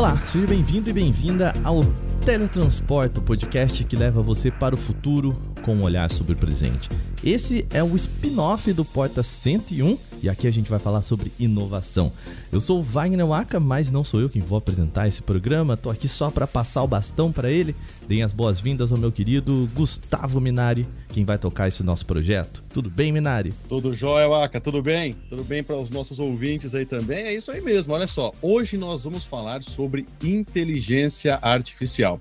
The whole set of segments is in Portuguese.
Olá, seja bem-vindo e bem-vinda ao Teletransporta, o podcast que leva você para o futuro com um olhar sobre o presente. Esse é o spin-off do Porta 101 e aqui a gente vai falar sobre inovação. Eu sou o Wagner Waka, mas não sou eu quem vou apresentar esse programa, tô aqui só para passar o bastão para ele. Deem as boas-vindas ao meu querido Gustavo Minari, quem vai tocar esse nosso projeto. Tudo bem, Minari? Tudo jóia, Waka, tudo bem? Tudo bem para os nossos ouvintes aí também? É isso aí mesmo, olha só. Hoje nós vamos falar sobre inteligência artificial.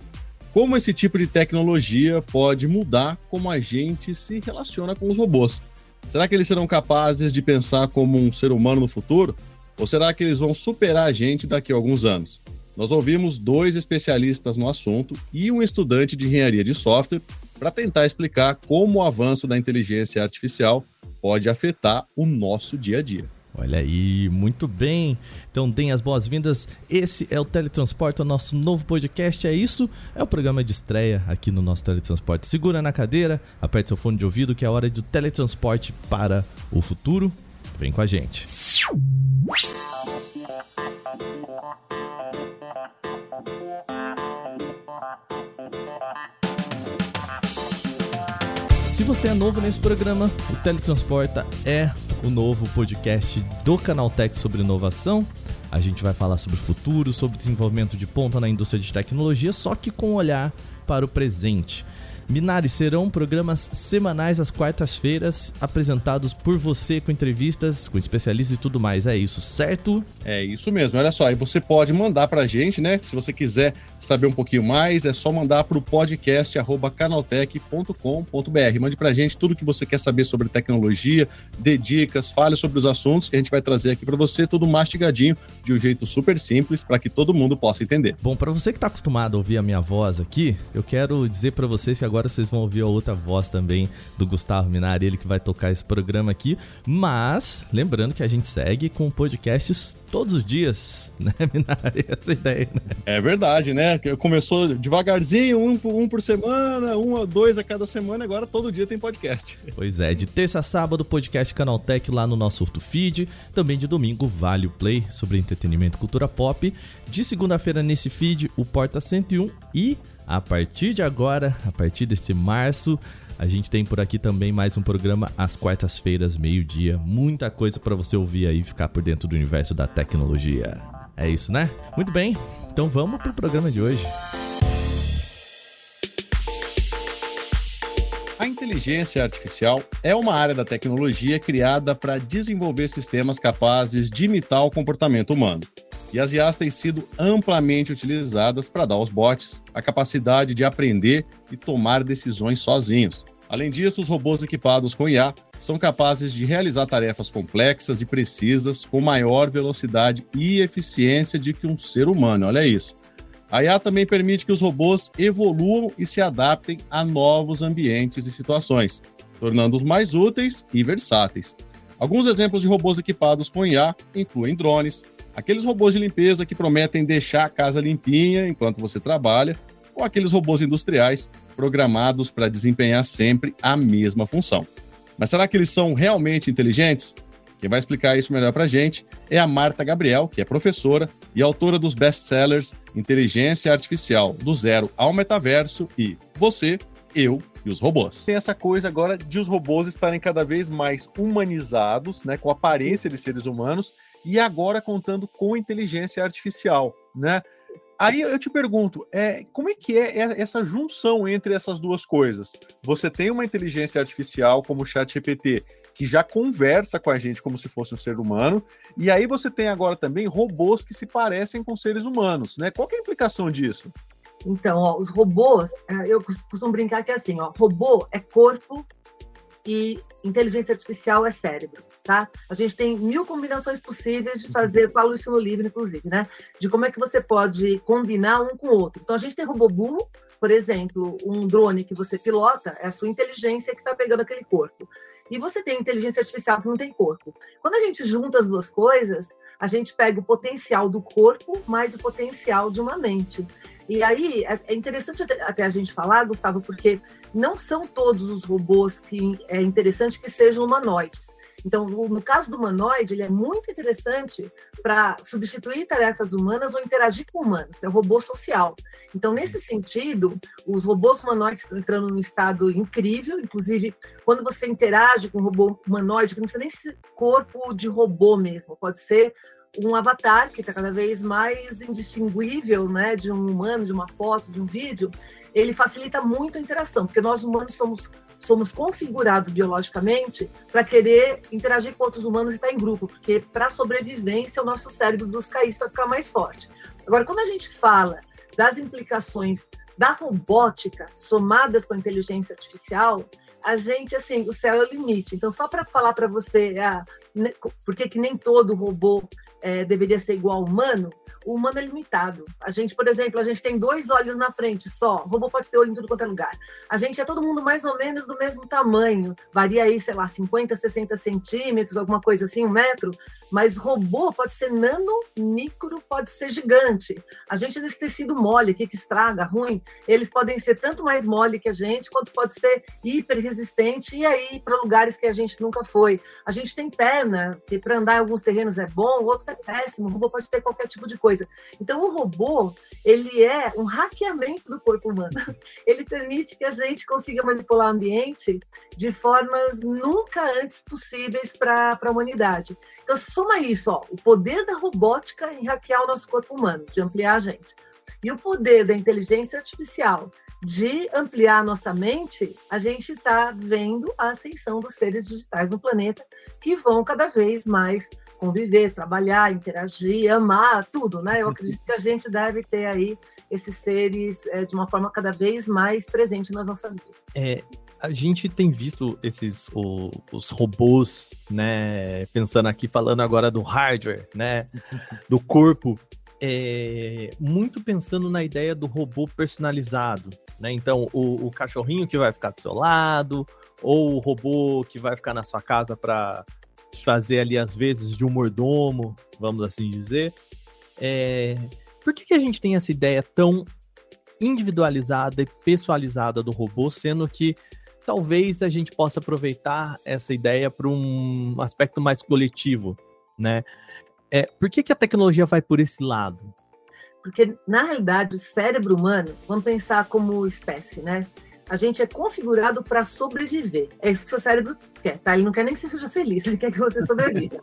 Como esse tipo de tecnologia pode mudar como a gente se relaciona com os robôs? Será que eles serão capazes de pensar como um ser humano no futuro? Ou será que eles vão superar a gente daqui a alguns anos? Nós ouvimos dois especialistas no assunto e um estudante de engenharia de software para tentar explicar como o avanço da inteligência artificial pode afetar o nosso dia a dia. Olha aí, muito bem. Então deem as boas-vindas. Esse é o Teletransporte, o nosso novo podcast. É isso, é o programa de estreia aqui no nosso Teletransporte. Segura na cadeira, aperte seu fone de ouvido que é a hora de teletransporte para o futuro. Vem com a gente. Se você é novo nesse programa, o Teletransporta é o novo podcast do Canaltech sobre inovação. A gente vai falar sobre o futuro, sobre desenvolvimento de ponta na indústria de tecnologia, só que com um olhar para o presente. Minari serão programas semanais às quartas-feiras, apresentados por você com entrevistas, com especialistas e tudo mais. É isso, certo? É isso mesmo. Olha só, aí você pode mandar pra gente, né? Se você quiser saber um pouquinho mais, é só mandar pro podcast canaltech.com.br. Mande pra gente tudo que você quer saber sobre tecnologia, dê dicas, fale sobre os assuntos que a gente vai trazer aqui para você, tudo mastigadinho, de um jeito super simples, para que todo mundo possa entender. Bom, para você que está acostumado a ouvir a minha voz aqui, eu quero dizer para vocês que agora agora vocês vão ouvir a outra voz também do Gustavo Minari, ele que vai tocar esse programa aqui. Mas, lembrando que a gente segue com podcasts todos os dias, né, Minari? Essa ideia, né? É verdade, né? Começou devagarzinho, um, um por semana, um ou dois a cada semana, agora todo dia tem podcast. Pois é, de terça a sábado, podcast Canaltech lá no nosso Urto Feed. Também de domingo, Vale o Play sobre entretenimento e cultura pop. De segunda-feira, nesse feed, o Porta 101 e a partir de agora, a partir desse março, a gente tem por aqui também mais um programa às quartas-feiras, meio-dia. Muita coisa para você ouvir aí e ficar por dentro do universo da tecnologia. É isso, né? Muito bem, então vamos pro programa de hoje. A inteligência artificial é uma área da tecnologia criada para desenvolver sistemas capazes de imitar o comportamento humano e as IAs têm sido amplamente utilizadas para dar aos bots a capacidade de aprender e tomar decisões sozinhos. Além disso, os robôs equipados com IA são capazes de realizar tarefas complexas e precisas com maior velocidade e eficiência de que um ser humano. Olha isso. A IA também permite que os robôs evoluam e se adaptem a novos ambientes e situações, tornando-os mais úteis e versáteis. Alguns exemplos de robôs equipados com IA incluem drones, Aqueles robôs de limpeza que prometem deixar a casa limpinha enquanto você trabalha, ou aqueles robôs industriais programados para desempenhar sempre a mesma função. Mas será que eles são realmente inteligentes? Quem vai explicar isso melhor para a gente é a Marta Gabriel, que é professora e autora dos best-sellers Inteligência Artificial do Zero ao Metaverso e Você, Eu e os Robôs. Tem essa coisa agora de os robôs estarem cada vez mais humanizados, né, com aparência de seres humanos, e agora contando com inteligência artificial, né? Aí eu te pergunto, é, como é que é essa junção entre essas duas coisas? Você tem uma inteligência artificial como o ChatGPT, que já conversa com a gente como se fosse um ser humano, e aí você tem agora também robôs que se parecem com seres humanos, né? Qual é a implicação disso? Então, ó, os robôs, é, eu costumo brincar que é assim, ó, robô é corpo e inteligência artificial é cérebro tá? A gente tem mil combinações possíveis de fazer, falo isso no livro, inclusive, né? De como é que você pode combinar um com o outro. Então, a gente tem robô burro, por exemplo, um drone que você pilota, é a sua inteligência que está pegando aquele corpo. E você tem inteligência artificial que não tem corpo. Quando a gente junta as duas coisas, a gente pega o potencial do corpo mais o potencial de uma mente. E aí é, é interessante até a gente falar, Gustavo, porque não são todos os robôs que é interessante que sejam humanoides. Então, no caso do humanoide, ele é muito interessante para substituir tarefas humanas ou interagir com humanos. É um robô social. Então, nesse sentido, os robôs humanoides estão entrando num estado incrível. Inclusive, quando você interage com um robô humanoide, que não precisa nem ser corpo de robô mesmo, pode ser um avatar que está cada vez mais indistinguível, né, de um humano, de uma foto, de um vídeo, ele facilita muito a interação, porque nós humanos somos somos configurados biologicamente para querer interagir com outros humanos e estar em grupo, porque para sobrevivência o nosso cérebro busca isso para ficar mais forte. Agora, quando a gente fala das implicações da robótica somadas com a inteligência artificial, a gente, assim, o céu é o limite. Então, só para falar para você ah, por que nem todo robô é, deveria ser igual ao humano, o humano é limitado. A gente, por exemplo, a gente tem dois olhos na frente só. O robô pode ter olho em tudo quanto é lugar. A gente é todo mundo mais ou menos do mesmo tamanho. Varia aí, sei lá, 50, 60 centímetros, alguma coisa assim, um metro. Mas robô pode ser nano, micro, pode ser gigante. A gente nesse tecido mole, que, que estraga, ruim, eles podem ser tanto mais mole que a gente, quanto pode ser hiper resistente e aí para lugares que a gente nunca foi. A gente tem perna, que para andar em alguns terrenos é bom, outros é péssimo. O robô pode ter qualquer tipo de coisa. Então, o robô, ele é um hackeamento do corpo humano. Ele permite que a gente consiga manipular o ambiente de formas nunca antes possíveis para a humanidade. Então, soma isso, ó, o poder da robótica em hackear o nosso corpo humano, de ampliar a gente. E o poder da inteligência artificial de ampliar a nossa mente, a gente está vendo a ascensão dos seres digitais no planeta que vão cada vez mais conviver, trabalhar, interagir, amar, tudo, né? Eu acredito que a gente deve ter aí esses seres é, de uma forma cada vez mais presente nas nossas vidas. É, a gente tem visto esses o, os robôs, né? Pensando aqui, falando agora do hardware, né? Do corpo, é, muito pensando na ideia do robô personalizado, né? Então, o, o cachorrinho que vai ficar do seu lado, ou o robô que vai ficar na sua casa para fazer ali às vezes de um mordomo, vamos assim dizer. É... Por que, que a gente tem essa ideia tão individualizada e pessoalizada do robô, sendo que talvez a gente possa aproveitar essa ideia para um aspecto mais coletivo, né? É, por que, que a tecnologia vai por esse lado? Porque, na realidade, o cérebro humano, vamos pensar como espécie, né? A gente é configurado para sobreviver. É isso que seu cérebro quer, tá? Ele não quer nem que você seja feliz, ele quer que você sobreviva.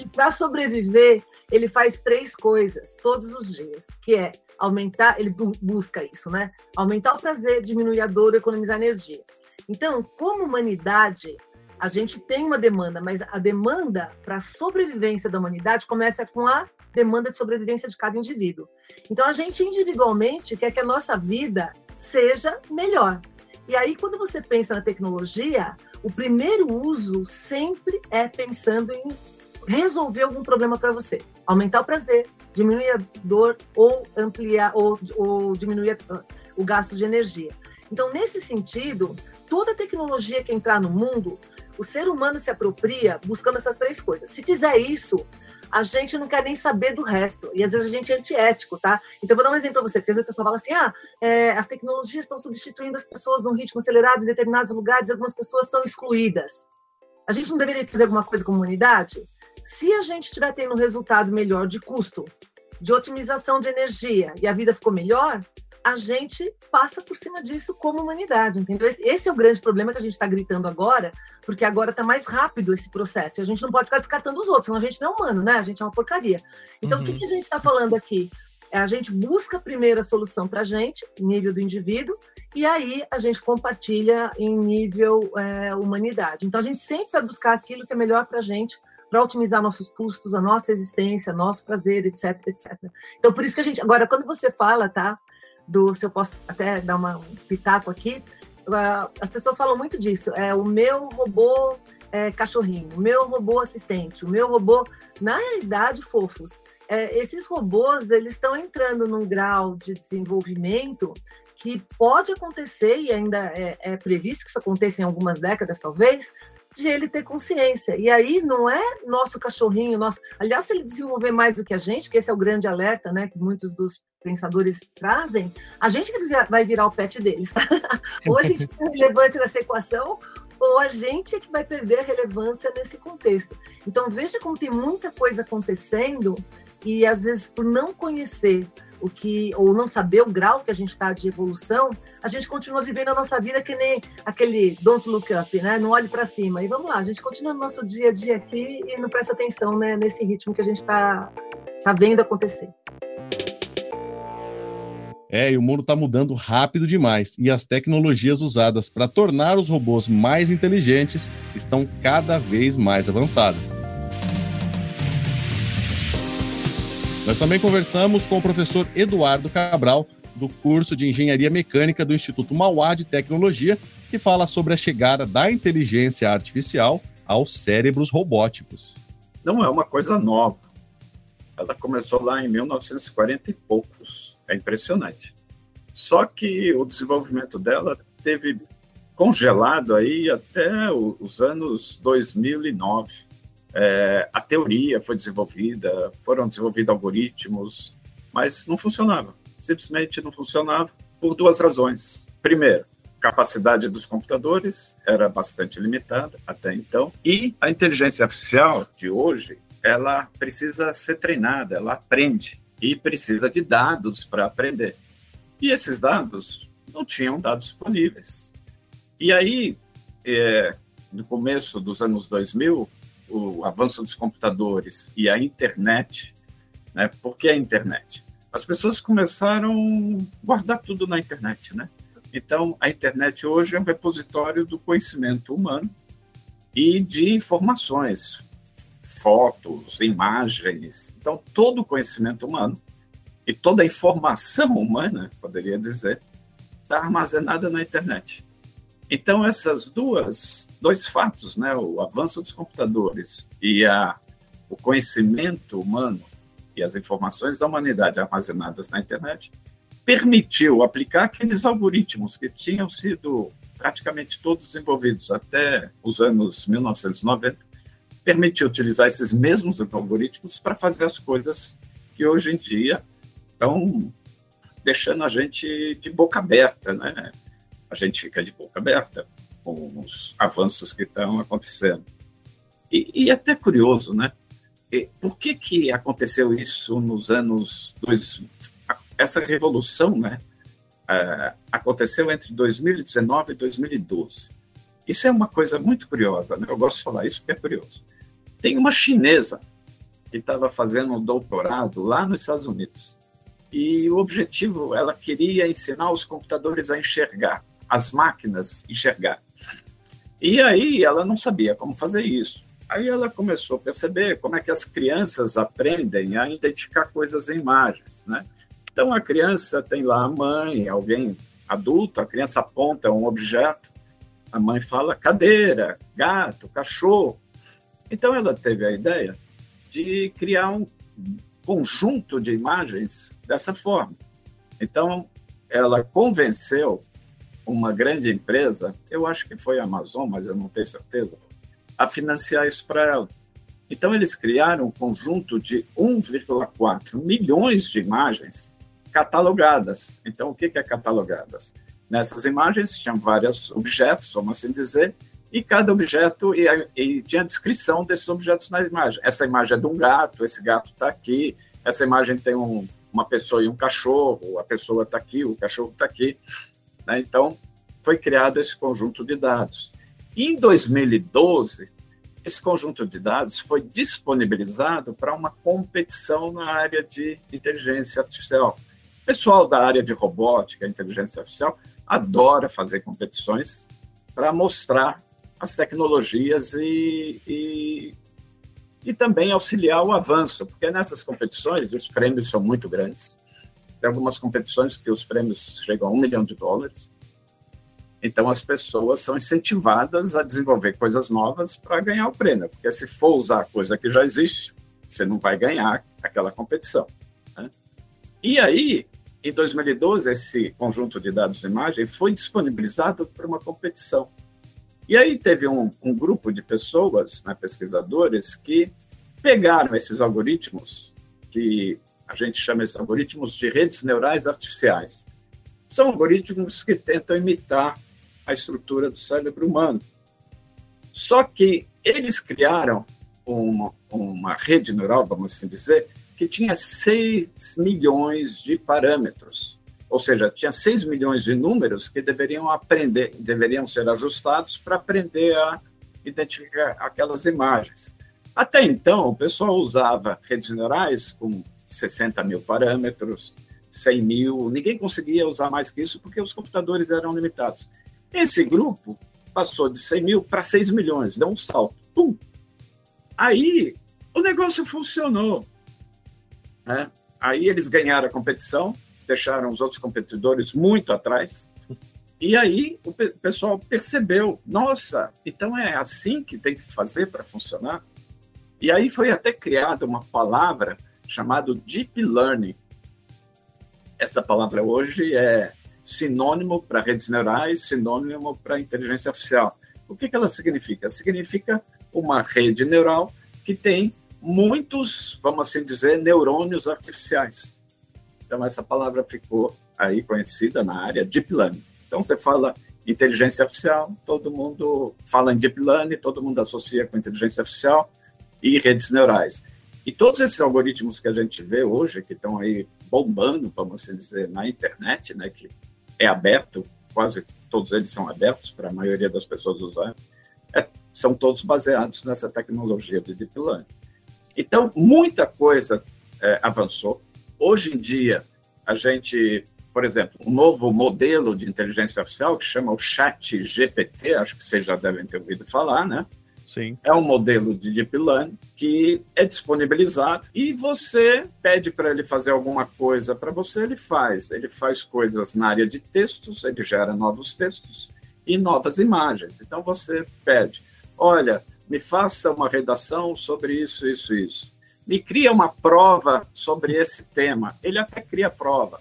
e para sobreviver, ele faz três coisas todos os dias, que é aumentar, ele busca isso, né? Aumentar o prazer, diminuir a dor, economizar energia. Então, como humanidade, a gente tem uma demanda, mas a demanda para a sobrevivência da humanidade começa com a demanda de sobrevivência de cada indivíduo. Então, a gente individualmente quer que a nossa vida seja melhor. E aí, quando você pensa na tecnologia, o primeiro uso sempre é pensando em resolver algum problema para você. Aumentar o prazer, diminuir a dor ou ampliar ou, ou diminuir o gasto de energia. Então, nesse sentido, toda tecnologia que entrar no mundo, o ser humano se apropria buscando essas três coisas. Se fizer isso, a gente não quer nem saber do resto. E às vezes a gente é antiético, tá? Então, vou dar um exemplo para você, porque às vezes a pessoa fala assim: ah, é, as tecnologias estão substituindo as pessoas num ritmo acelerado em determinados lugares, algumas pessoas são excluídas. A gente não deveria fazer alguma coisa com a humanidade? Se a gente estiver tendo um resultado melhor de custo, de otimização de energia e a vida ficou melhor, a gente passa por cima disso como humanidade, entendeu? Esse, é o grande problema que a gente está gritando agora, porque agora está mais rápido esse processo. E a gente não pode ficar descartando os outros, senão a gente não é humano, né? A gente é uma porcaria. Então, uhum. o que, uhum. que a gente está falando aqui? É, a gente busca primeiro a solução para a gente, nível do indivíduo, e aí a gente compartilha em nível é, humanidade. Então, a gente sempre vai buscar aquilo que é melhor para a gente, para otimizar nossos custos, a nossa existência, nosso prazer, etc, etc. Então, por isso que a gente. Agora, quando você fala, tá? Do, se eu posso até dar uma, um pitaco aqui, uh, as pessoas falam muito disso. É o meu robô é, cachorrinho, o meu robô assistente, o meu robô. Na realidade, fofos, é, esses robôs eles estão entrando num grau de desenvolvimento que pode acontecer e ainda é, é previsto que isso aconteça em algumas décadas, talvez, de ele ter consciência. E aí não é nosso cachorrinho, nosso. Aliás, se ele desenvolver mais do que a gente, que esse é o grande alerta, né, que muitos dos pensadores trazem, a gente vai virar o pet deles. Tá? ou a gente é relevante nessa equação, ou a gente é que vai perder a relevância nesse contexto. Então veja como tem muita coisa acontecendo e às vezes por não conhecer o que ou não saber o grau que a gente está de evolução, a gente continua vivendo a nossa vida que nem aquele don't look up, né? Não olhe para cima. E vamos lá, a gente continua no nosso dia a dia aqui e não presta atenção, né, nesse ritmo que a gente está tá vendo acontecer. É, e o mundo está mudando rápido demais e as tecnologias usadas para tornar os robôs mais inteligentes estão cada vez mais avançadas. Nós também conversamos com o professor Eduardo Cabral, do curso de Engenharia Mecânica do Instituto Mauá de Tecnologia, que fala sobre a chegada da inteligência artificial aos cérebros robóticos. Não é uma coisa nova. Ela começou lá em 1940 e poucos. É impressionante. Só que o desenvolvimento dela teve congelado aí até os anos 2009 é, a teoria foi desenvolvida, foram desenvolvidos algoritmos, mas não funcionava. Simplesmente não funcionava por duas razões. Primeiro, capacidade dos computadores era bastante limitada até então, e a inteligência artificial de hoje, ela precisa ser treinada, ela aprende e precisa de dados para aprender. E esses dados não tinham dados disponíveis. E aí, é, no começo dos anos 2000, o avanço dos computadores e a internet, né? Por que a internet? As pessoas começaram a guardar tudo na internet, né? Então, a internet hoje é um repositório do conhecimento humano e de informações, fotos, imagens. Então, todo o conhecimento humano e toda a informação humana, poderia dizer, está armazenada na internet. Então, essas duas, dois fatos, né, o avanço dos computadores e a, o conhecimento humano e as informações da humanidade armazenadas na internet, permitiu aplicar aqueles algoritmos que tinham sido praticamente todos desenvolvidos até os anos 1990, permitiu utilizar esses mesmos algoritmos para fazer as coisas que hoje em dia estão deixando a gente de boca aberta, né? a gente fica de boca aberta com os avanços que estão acontecendo. E, e é até curioso, né? E por que, que aconteceu isso nos anos dois, essa revolução, né? Uh, aconteceu entre 2019 e 2012. Isso é uma coisa muito curiosa, né? Eu gosto de falar isso porque é curioso. Tem uma chinesa que estava fazendo um doutorado lá nos Estados Unidos. E o objetivo, ela queria ensinar os computadores a enxergar as máquinas enxergar. E aí ela não sabia como fazer isso. Aí ela começou a perceber como é que as crianças aprendem a identificar coisas em imagens, né? Então a criança tem lá a mãe, alguém adulto, a criança aponta um objeto, a mãe fala cadeira, gato, cachorro. Então ela teve a ideia de criar um conjunto de imagens dessa forma. Então ela convenceu uma grande empresa, eu acho que foi a Amazon, mas eu não tenho certeza, a financiar isso para ela. Então, eles criaram um conjunto de 1,4 milhões de imagens catalogadas. Então, o que é catalogadas? Nessas imagens tinham vários objetos, vamos assim dizer, e cada objeto e, e tinha a descrição desses objetos na imagem. Essa imagem é de um gato, esse gato está aqui, essa imagem tem um, uma pessoa e um cachorro, a pessoa está aqui, o cachorro está aqui. Né? Então, foi criado esse conjunto de dados. Em 2012, esse conjunto de dados foi disponibilizado para uma competição na área de inteligência artificial. O pessoal da área de robótica, inteligência artificial, adora fazer competições para mostrar as tecnologias e, e, e também auxiliar o avanço, porque nessas competições os prêmios são muito grandes. Tem algumas competições que os prêmios chegam a um milhão de dólares. Então, as pessoas são incentivadas a desenvolver coisas novas para ganhar o prêmio, porque se for usar coisa que já existe, você não vai ganhar aquela competição. Né? E aí, em 2012, esse conjunto de dados de imagem foi disponibilizado para uma competição. E aí teve um, um grupo de pessoas, né, pesquisadores, que pegaram esses algoritmos que a gente chama esses algoritmos de redes neurais artificiais. São algoritmos que tentam imitar a estrutura do cérebro humano. Só que eles criaram uma, uma rede neural, vamos assim dizer, que tinha 6 milhões de parâmetros. Ou seja, tinha 6 milhões de números que deveriam aprender, deveriam ser ajustados para aprender a identificar aquelas imagens. Até então, o pessoal usava redes neurais com 60 mil parâmetros, 100 mil, ninguém conseguia usar mais que isso porque os computadores eram limitados. Esse grupo passou de 100 mil para 6 milhões, deu um salto. Pum! Aí o negócio funcionou. Né? Aí eles ganharam a competição, deixaram os outros competidores muito atrás. E aí o pessoal percebeu: nossa, então é assim que tem que fazer para funcionar? E aí foi até criada uma palavra chamada Deep Learning. Essa palavra hoje é sinônimo para redes neurais, sinônimo para inteligência artificial. O que, que ela significa? Significa uma rede neural que tem muitos, vamos assim dizer, neurônios artificiais. Então, essa palavra ficou aí conhecida na área Deep Learning. Então, você fala inteligência artificial, todo mundo fala em Deep Learning, todo mundo associa com inteligência artificial e redes neurais. E todos esses algoritmos que a gente vê hoje, que estão aí bombando, vamos assim dizer, na internet, né, que é aberto, quase todos eles são abertos para a maioria das pessoas usarem, é, são todos baseados nessa tecnologia de Deep Learning. Então, muita coisa é, avançou. Hoje em dia, a gente, por exemplo, um novo modelo de inteligência artificial que chama o Chat GPT, acho que vocês já devem ter ouvido falar, né? Sim. É um modelo de Deep Learning que é disponibilizado e você pede para ele fazer alguma coisa para você, ele faz. Ele faz coisas na área de textos, ele gera novos textos e novas imagens. Então você pede, olha, me faça uma redação sobre isso, isso, isso. Me cria uma prova sobre esse tema. Ele até cria prova.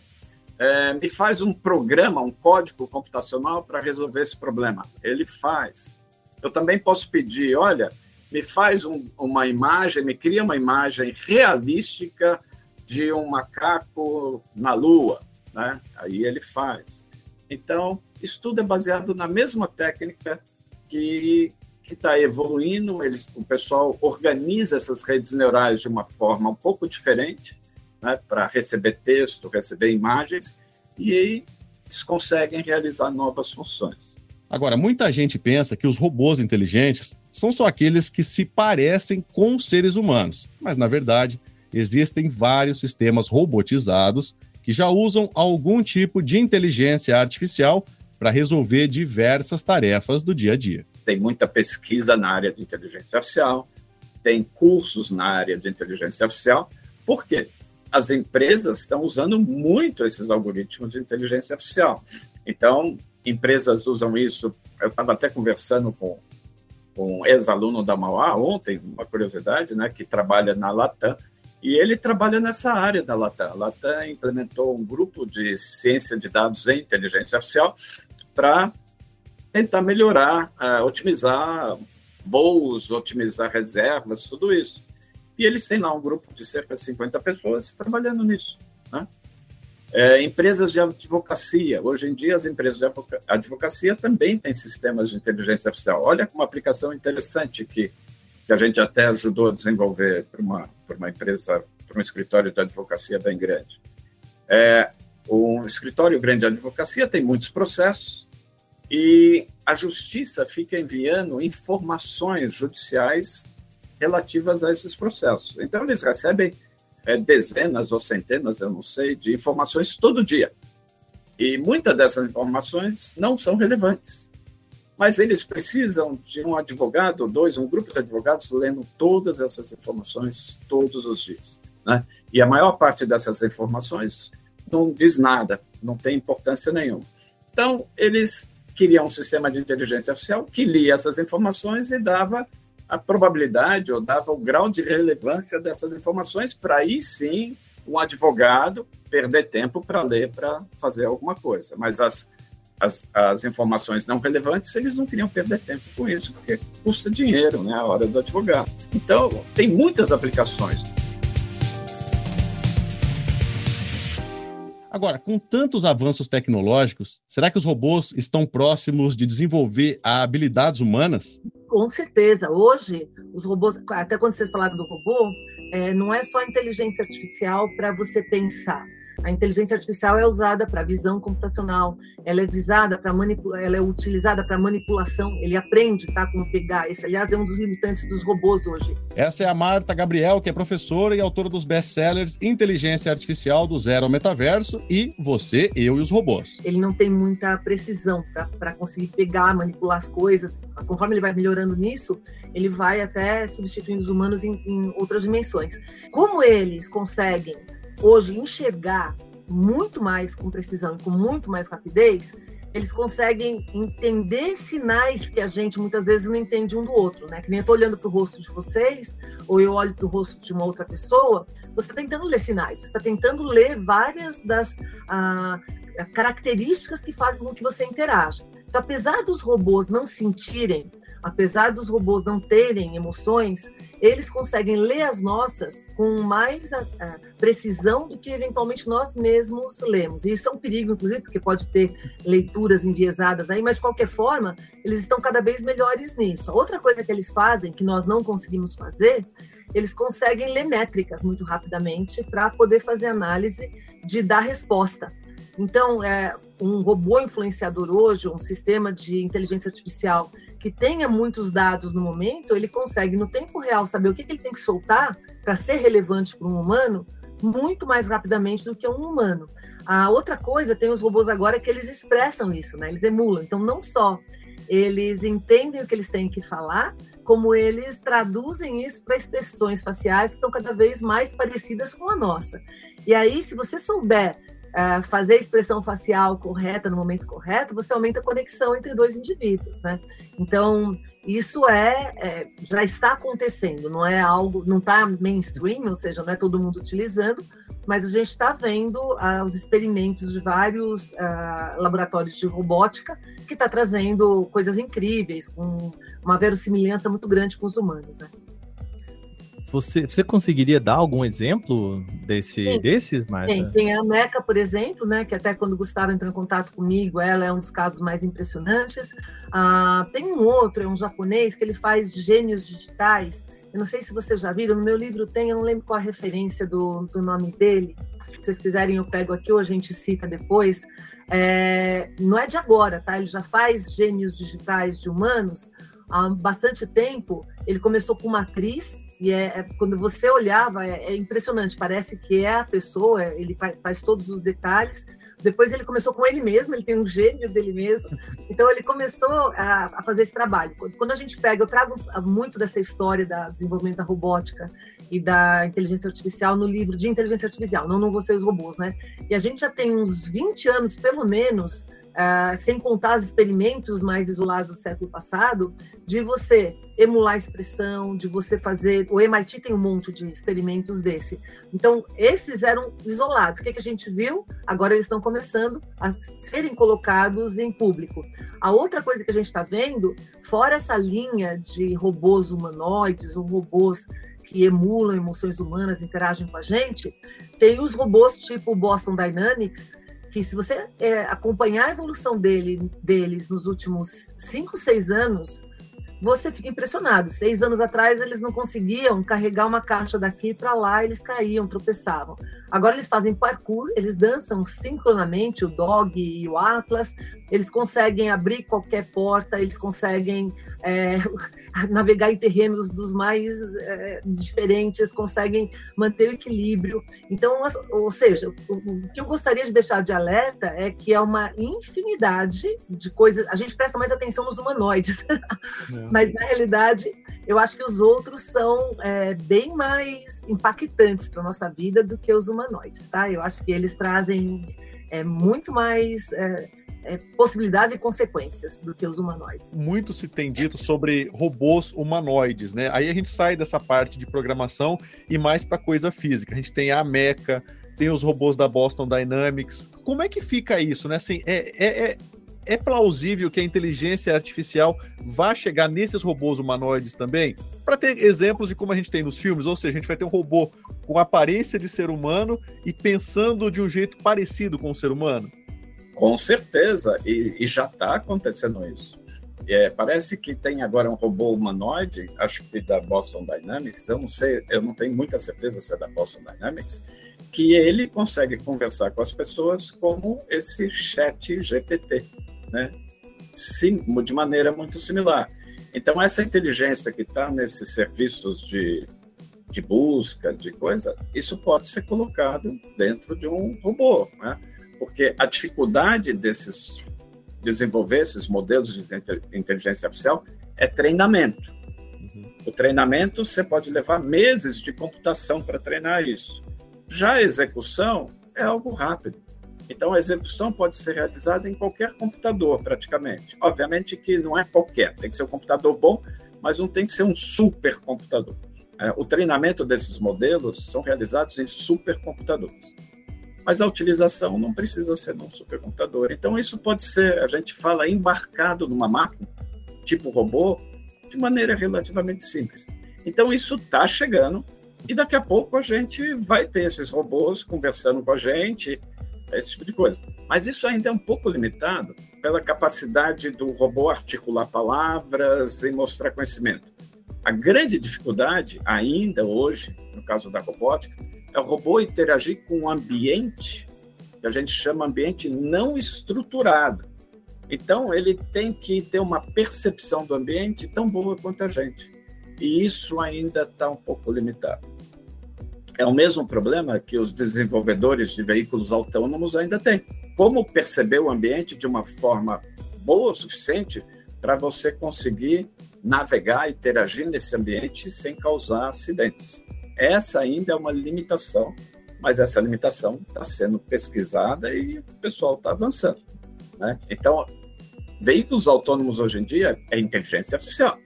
É, me faz um programa, um código computacional para resolver esse problema. Ele faz. Eu também posso pedir, olha, me faz um, uma imagem, me cria uma imagem realística de um macaco na Lua, né? Aí ele faz. Então, isso tudo é baseado na mesma técnica que que está evoluindo. Eles, o pessoal organiza essas redes neurais de uma forma um pouco diferente, né, para receber texto, receber imagens, e eles conseguem realizar novas funções. Agora, muita gente pensa que os robôs inteligentes são só aqueles que se parecem com seres humanos, mas na verdade existem vários sistemas robotizados que já usam algum tipo de inteligência artificial para resolver diversas tarefas do dia a dia. Tem muita pesquisa na área de inteligência artificial, tem cursos na área de inteligência artificial, por quê? As empresas estão usando muito esses algoritmos de inteligência artificial. Então, empresas usam isso. Eu estava até conversando com, com um ex-aluno da Mauá ontem, uma curiosidade, né, que trabalha na Latam, e ele trabalha nessa área da Latam. A Latam implementou um grupo de ciência de dados em inteligência artificial para tentar melhorar, uh, otimizar voos, otimizar reservas, tudo isso. E eles têm lá um grupo de cerca de 50 pessoas trabalhando nisso. Né? É, empresas de advocacia. Hoje em dia, as empresas de advocacia também têm sistemas de inteligência artificial. Olha uma aplicação interessante que, que a gente até ajudou a desenvolver para uma, uma empresa, para um escritório de advocacia bem grande. É, um escritório grande de advocacia tem muitos processos e a justiça fica enviando informações judiciais relativas a esses processos. Então, eles recebem é, dezenas ou centenas, eu não sei, de informações todo dia. E muitas dessas informações não são relevantes. Mas eles precisam de um advogado, dois, um grupo de advogados lendo todas essas informações todos os dias. Né? E a maior parte dessas informações não diz nada, não tem importância nenhuma. Então, eles queriam um sistema de inteligência artificial que lia essas informações e dava a probabilidade ou dava o grau de relevância dessas informações para aí sim um advogado perder tempo para ler, para fazer alguma coisa. Mas as, as, as, informações não relevantes, eles não queriam perder tempo com isso, porque custa dinheiro, né, a hora do advogado. Então, tem muitas aplicações. Agora, com tantos avanços tecnológicos, será que os robôs estão próximos de desenvolver habilidades humanas? com certeza. Hoje, os robôs, até quando vocês falaram do robô, é, não é só inteligência artificial para você pensar. A inteligência artificial é usada para visão computacional, ela é visada para ela é utilizada para manipulação, ele aprende, tá, como pegar. Esse, aliás, é um dos limitantes dos robôs hoje. Essa é a Marta Gabriel, que é professora e autora dos best-sellers Inteligência Artificial do Zero ao Metaverso e Você, Eu e os Robôs. Ele não tem muita precisão para conseguir pegar, manipular as coisas. Conforme ele vai melhorando nisso, ele vai até substituindo os humanos em, em outras dimensões. Como eles conseguem hoje enxergar muito mais com precisão e com muito mais rapidez, eles conseguem entender sinais que a gente muitas vezes não entende um do outro, né? Que nem eu tô olhando para o rosto de vocês, ou eu olho para o rosto de uma outra pessoa, você está tentando ler sinais, você está tentando ler várias das ah, características que fazem com que você interaja. Então, apesar dos robôs não sentirem apesar dos robôs não terem emoções, eles conseguem ler as nossas com mais a, a precisão do que eventualmente nós mesmos lemos. E isso é um perigo, inclusive, porque pode ter leituras enviesadas aí, mas de qualquer forma, eles estão cada vez melhores nisso. Outra coisa que eles fazem, que nós não conseguimos fazer, eles conseguem ler métricas muito rapidamente para poder fazer análise de dar resposta. Então, é, um robô influenciador hoje, um sistema de inteligência artificial que tenha muitos dados no momento, ele consegue, no tempo real, saber o que, que ele tem que soltar para ser relevante para um humano muito mais rapidamente do que um humano. A outra coisa, tem os robôs agora que eles expressam isso, né? Eles emulam. Então, não só eles entendem o que eles têm que falar, como eles traduzem isso para expressões faciais que estão cada vez mais parecidas com a nossa. E aí, se você souber uh, fazer a expressão facial correta no momento correto, você aumenta a conexão entre dois indivíduos, né? Então, isso é, é já está acontecendo, não é algo, não está mainstream, ou seja, não é todo mundo utilizando, mas a gente está vendo uh, os experimentos de vários uh, laboratórios de robótica que está trazendo coisas incríveis, com uma verossimilhança muito grande com os humanos, né? Você, você conseguiria dar algum exemplo desse, Sim. desses, Marta? Tem, tem a Meca, por exemplo, né, que até quando o Gustavo entrou em contato comigo, ela é um dos casos mais impressionantes. Ah, tem um outro, é um japonês, que ele faz gênios digitais. Eu não sei se vocês já viram, no meu livro tem, eu não lembro qual a referência do, do nome dele. Se vocês quiserem, eu pego aqui ou a gente cita depois. É, não é de agora, tá? Ele já faz gênios digitais de humanos há bastante tempo. Ele começou com uma atriz e é, é, quando você olhava, é, é, impressionante, parece que é a pessoa, ele faz, todos os detalhes. Depois ele começou com ele mesmo, ele tem um gênio dele mesmo. Então ele começou a, a fazer esse trabalho. Quando a gente pega, eu trago muito dessa história da desenvolvimento da robótica e da inteligência artificial no livro de inteligência artificial, não no Você e os Robôs, né? E a gente já tem uns 20 anos, pelo menos, Uh, sem contar os experimentos mais isolados do século passado, de você emular expressão, de você fazer. O MIT tem um monte de experimentos desse. Então, esses eram isolados. O que, que a gente viu? Agora eles estão começando a serem colocados em público. A outra coisa que a gente está vendo, fora essa linha de robôs humanoides ou robôs que emulam emoções humanas, interagem com a gente, tem os robôs tipo Boston Dynamics, que se você é, acompanhar a evolução dele, deles nos últimos cinco, seis anos, você fica impressionado. Seis anos atrás, eles não conseguiam carregar uma caixa daqui para lá, eles caíam, tropeçavam. Agora eles fazem parkour, eles dançam sincronamente, o Dog e o Atlas, eles conseguem abrir qualquer porta, eles conseguem é, navegar em terrenos dos mais é, diferentes, conseguem manter o equilíbrio. Então, ou seja, o, que eu gostaria de deixar de alerta é que é uma infinidade de coisas. A gente presta mais atenção nos humanoides, é. mas na realidade eu acho que os outros são é, bem mais impactantes para nossa vida do que os humanoides, tá? Eu acho que eles trazem é, muito mais é, é, possibilidades e consequências do que os humanoides. Muito se tem dito sobre robôs humanoides, né? Aí a gente sai dessa parte de programação e mais para coisa física. A gente tem a Mecha, tem os robôs da Boston Dynamics. Como é que fica isso, né? Assim, é, é, é, é plausível que a inteligência artificial vá chegar nesses robôs humanoides também? Para ter exemplos de como a gente tem nos filmes, ou seja, a gente vai ter um robô com aparência de ser humano e pensando de um jeito parecido com o ser humano? Com certeza, e, e já está acontecendo isso. É, parece que tem agora um robô humanoide, acho que da Boston Dynamics, eu não sei, eu não tenho muita certeza se é da Boston Dynamics, que ele consegue conversar com as pessoas como esse chat GPT, né? Sim, de maneira muito similar. Então, essa inteligência que está nesses serviços de, de busca, de coisa, isso pode ser colocado dentro de um robô, né? Porque a dificuldade desses desenvolver esses modelos de inteligência artificial é treinamento. Uhum. O treinamento você pode levar meses de computação para treinar isso. Já a execução é algo rápido. Então, a execução pode ser realizada em qualquer computador, praticamente. Obviamente que não é qualquer, tem que ser um computador bom, mas não tem que ser um supercomputador. É, o treinamento desses modelos são realizados em supercomputadores. Mas a utilização não precisa ser num supercomputador. Então, isso pode ser, a gente fala, embarcado numa máquina, tipo robô, de maneira relativamente simples. Então, isso está chegando, e daqui a pouco a gente vai ter esses robôs conversando com a gente, esse tipo de coisa. Mas isso ainda é um pouco limitado pela capacidade do robô articular palavras e mostrar conhecimento. A grande dificuldade, ainda hoje, no caso da robótica, é o robô interagir com um ambiente que a gente chama ambiente não estruturado. Então, ele tem que ter uma percepção do ambiente tão boa quanto a gente. E isso ainda está um pouco limitado. É o mesmo problema que os desenvolvedores de veículos autônomos ainda têm. Como perceber o ambiente de uma forma boa o suficiente para você conseguir navegar e interagir nesse ambiente sem causar acidentes. Essa ainda é uma limitação, mas essa limitação está sendo pesquisada e o pessoal está avançando. Né? Então, veículos autônomos hoje em dia é inteligência artificial.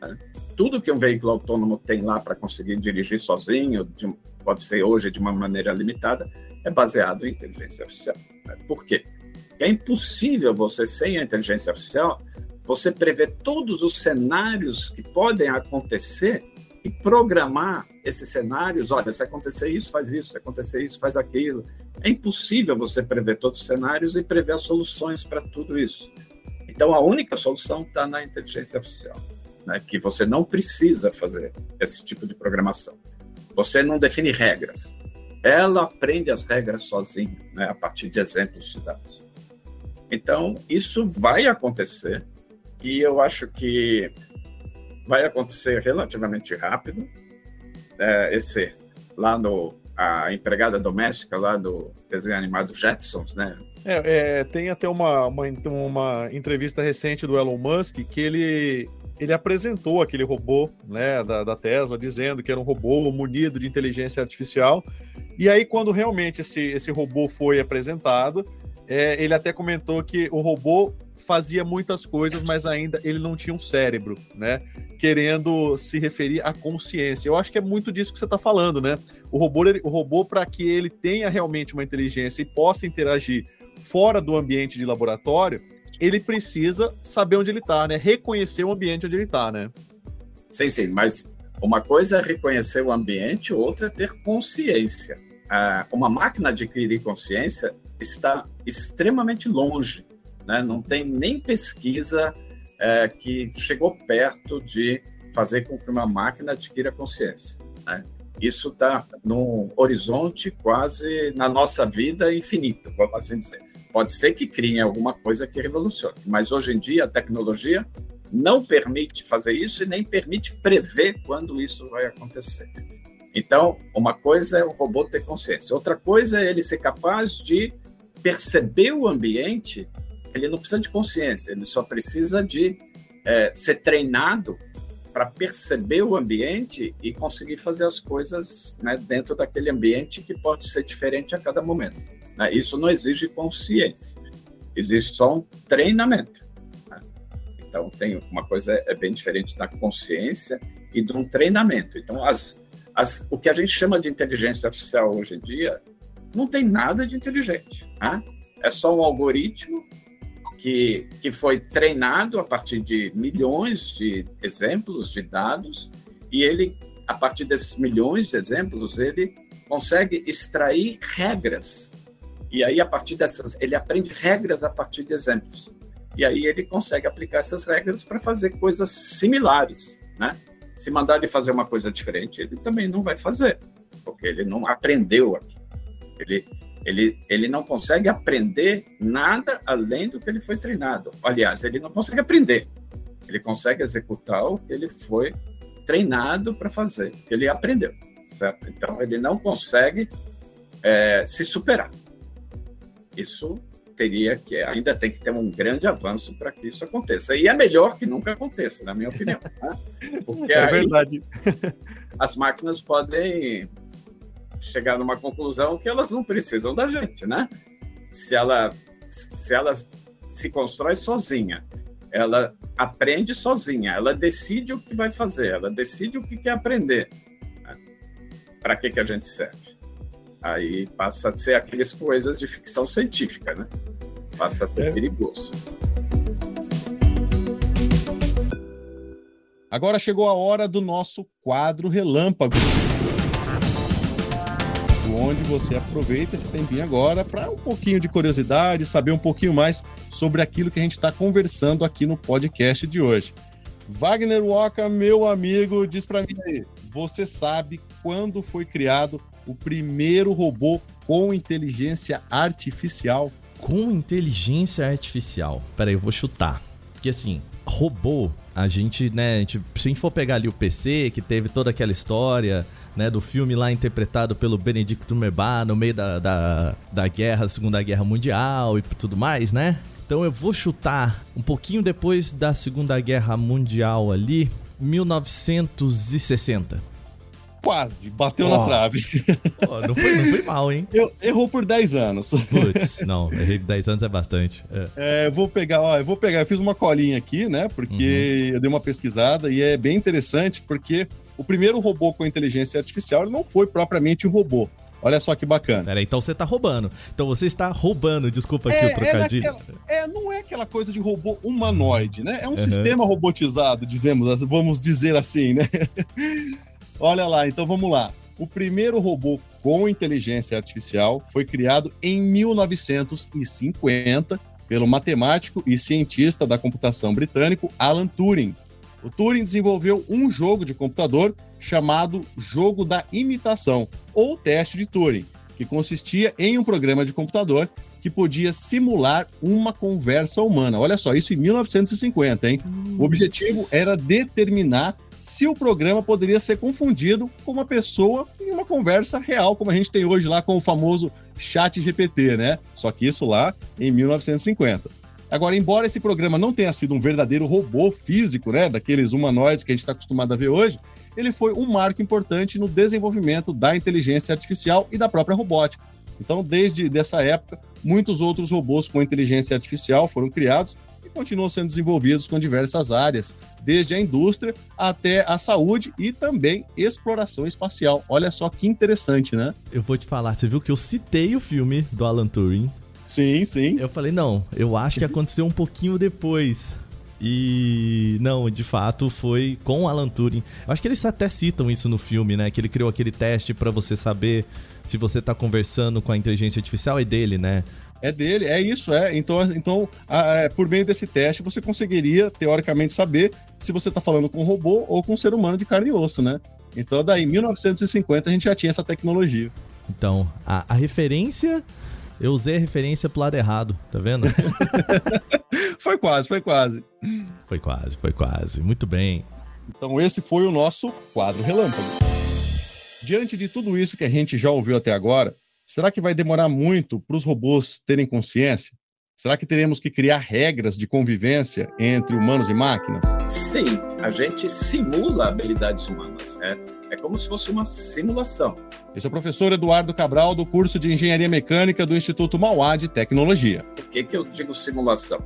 Né? tudo que um veículo autônomo tem lá para conseguir dirigir sozinho, de, pode ser hoje de uma maneira limitada, é baseado em inteligência artificial. Né? Por quê? É impossível você, sem a inteligência artificial, você prever todos os cenários que podem acontecer e programar esses cenários. Olha, se acontecer isso, faz isso, se acontecer isso, faz aquilo. É impossível você prever todos os cenários e prever soluções para tudo isso. Então, a única solução está na inteligência artificial né, que você não precisa fazer esse tipo de programação. Você não define regras. Ela aprende as regras sozinha, né, a partir de exemplos de dados. Então, isso vai acontecer e eu acho que vai acontecer relativamente rápido. É, esse lá no a empregada doméstica lá do desenho animado Jetsons, né? É, é, tem até uma, uma, uma entrevista recente do Elon Musk que ele ele apresentou aquele robô né, da, da, Tesla, dizendo que era um robô munido de inteligência artificial. E aí, quando realmente esse, esse robô foi apresentado, é, ele até comentou que o robô fazia muitas coisas, mas ainda ele não tinha um cérebro, né? Querendo se referir à consciência. Eu acho que é muito disso que você está falando, né? O robô, o robô para que ele tenha realmente uma inteligência e possa interagir fora do ambiente de laboratório, ele precisa saber onde ele está, né? Reconhecer o ambiente onde ele está, né? Sim, sim, mas uma coisa é reconhecer o ambiente, outra é ter consciência. Ah, uma máquina adquirir consciência está extremamente longe, né? Não tem nem pesquisa é, que chegou perto de fazer com que uma máquina adquira consciência. Né? Isso está num horizonte quase na nossa vida infinito, vamos assim dizer. Pode ser que criem alguma coisa que revolucione, mas hoje em dia a tecnologia não permite fazer isso e nem permite prever quando isso vai acontecer. Então, uma coisa é o robô ter consciência, outra coisa é ele ser capaz de perceber o ambiente. Ele não precisa de consciência, ele só precisa de é, ser treinado para perceber o ambiente e conseguir fazer as coisas né, dentro daquele ambiente que pode ser diferente a cada momento. Né? Isso não exige consciência, existe só um treinamento. Né? Então, tem uma coisa é bem diferente da consciência e de um treinamento. Então, as, as, o que a gente chama de inteligência artificial hoje em dia não tem nada de inteligente. Né? É só um algoritmo que, que foi treinado a partir de milhões de exemplos, de dados, e ele, a partir desses milhões de exemplos, ele consegue extrair regras e aí, a partir dessas, ele aprende regras a partir de exemplos. E aí ele consegue aplicar essas regras para fazer coisas similares, né? Se mandar ele fazer uma coisa diferente, ele também não vai fazer, porque ele não aprendeu aqui. Ele, ele, ele não consegue aprender nada além do que ele foi treinado. Aliás, ele não consegue aprender. Ele consegue executar o que ele foi treinado para fazer, que ele aprendeu, certo? Então, ele não consegue é, se superar. Isso teria que ainda tem que ter um grande avanço para que isso aconteça. E é melhor que nunca aconteça, na minha opinião. Né? Porque é verdade. As máquinas podem chegar numa conclusão que elas não precisam da gente, né? Se ela se ela se constrói sozinha, ela aprende sozinha, ela decide o que vai fazer, ela decide o que quer aprender. Né? Para que que a gente serve? Aí passa a ser aquelas coisas de ficção científica, né? Passa a ser é. perigoso. Agora chegou a hora do nosso quadro relâmpago. Onde você aproveita esse tempinho agora para um pouquinho de curiosidade, saber um pouquinho mais sobre aquilo que a gente está conversando aqui no podcast de hoje. Wagner Walker, meu amigo, diz para mim aí, você sabe quando foi criado o primeiro robô com inteligência artificial. Com inteligência artificial? Peraí, eu vou chutar. Porque assim, robô, a gente, né, a gente, se a gente for pegar ali o PC, que teve toda aquela história, né, do filme lá interpretado pelo Benedict Cumberbatch no meio da, da, da guerra, Segunda Guerra Mundial e tudo mais, né? Então eu vou chutar um pouquinho depois da Segunda Guerra Mundial ali, 1960. Quase, bateu oh. na trave. Oh, não, foi, não foi mal, hein? Eu, errou por 10 anos. Putz, não, errei 10 anos é bastante. É. é. vou pegar, ó, eu vou pegar, eu fiz uma colinha aqui, né? Porque uhum. eu dei uma pesquisada e é bem interessante porque o primeiro robô com inteligência artificial não foi propriamente um robô. Olha só que bacana. Peraí, então você tá roubando. Então você está roubando, desculpa aqui é, o trocadilho. É, naquela, é, não é aquela coisa de robô humanoide, né? É um uhum. sistema robotizado, dizemos, vamos dizer assim, né? Olha lá, então vamos lá. O primeiro robô com inteligência artificial foi criado em 1950 pelo matemático e cientista da computação britânico Alan Turing. O Turing desenvolveu um jogo de computador chamado Jogo da Imitação, ou Teste de Turing, que consistia em um programa de computador que podia simular uma conversa humana. Olha só, isso em 1950, hein? O objetivo era determinar se o programa poderia ser confundido com uma pessoa em uma conversa real, como a gente tem hoje lá com o famoso chat GPT, né? Só que isso lá em 1950. Agora, embora esse programa não tenha sido um verdadeiro robô físico, né, daqueles humanoides que a gente está acostumado a ver hoje, ele foi um marco importante no desenvolvimento da inteligência artificial e da própria robótica. Então, desde dessa época, muitos outros robôs com inteligência artificial foram criados e continuam sendo desenvolvidos com diversas áreas, desde a indústria até a saúde e também exploração espacial. Olha só que interessante, né? Eu vou te falar, você viu que eu citei o filme do Alan Turing. Sim, sim. Eu falei, não, eu acho que aconteceu um pouquinho depois. E não, de fato foi com Alan Turing. Eu acho que eles até citam isso no filme, né? Que ele criou aquele teste para você saber se você tá conversando com a inteligência artificial é dele, né? É dele, é isso, é. Então, então a, a, é, por meio desse teste, você conseguiria, teoricamente, saber se você está falando com um robô ou com um ser humano de carne e osso, né? Então, daí, em 1950, a gente já tinha essa tecnologia. Então, a, a referência. Eu usei a referência pro lado errado, tá vendo? foi quase, foi quase. Foi quase, foi quase. Muito bem. Então, esse foi o nosso quadro relâmpago. Diante de tudo isso que a gente já ouviu até agora, Será que vai demorar muito para os robôs terem consciência? Será que teremos que criar regras de convivência entre humanos e máquinas? Sim, a gente simula habilidades humanas. É, é como se fosse uma simulação. Esse é o professor Eduardo Cabral, do curso de Engenharia Mecânica do Instituto Mauá de Tecnologia. Por que, que eu digo simulação?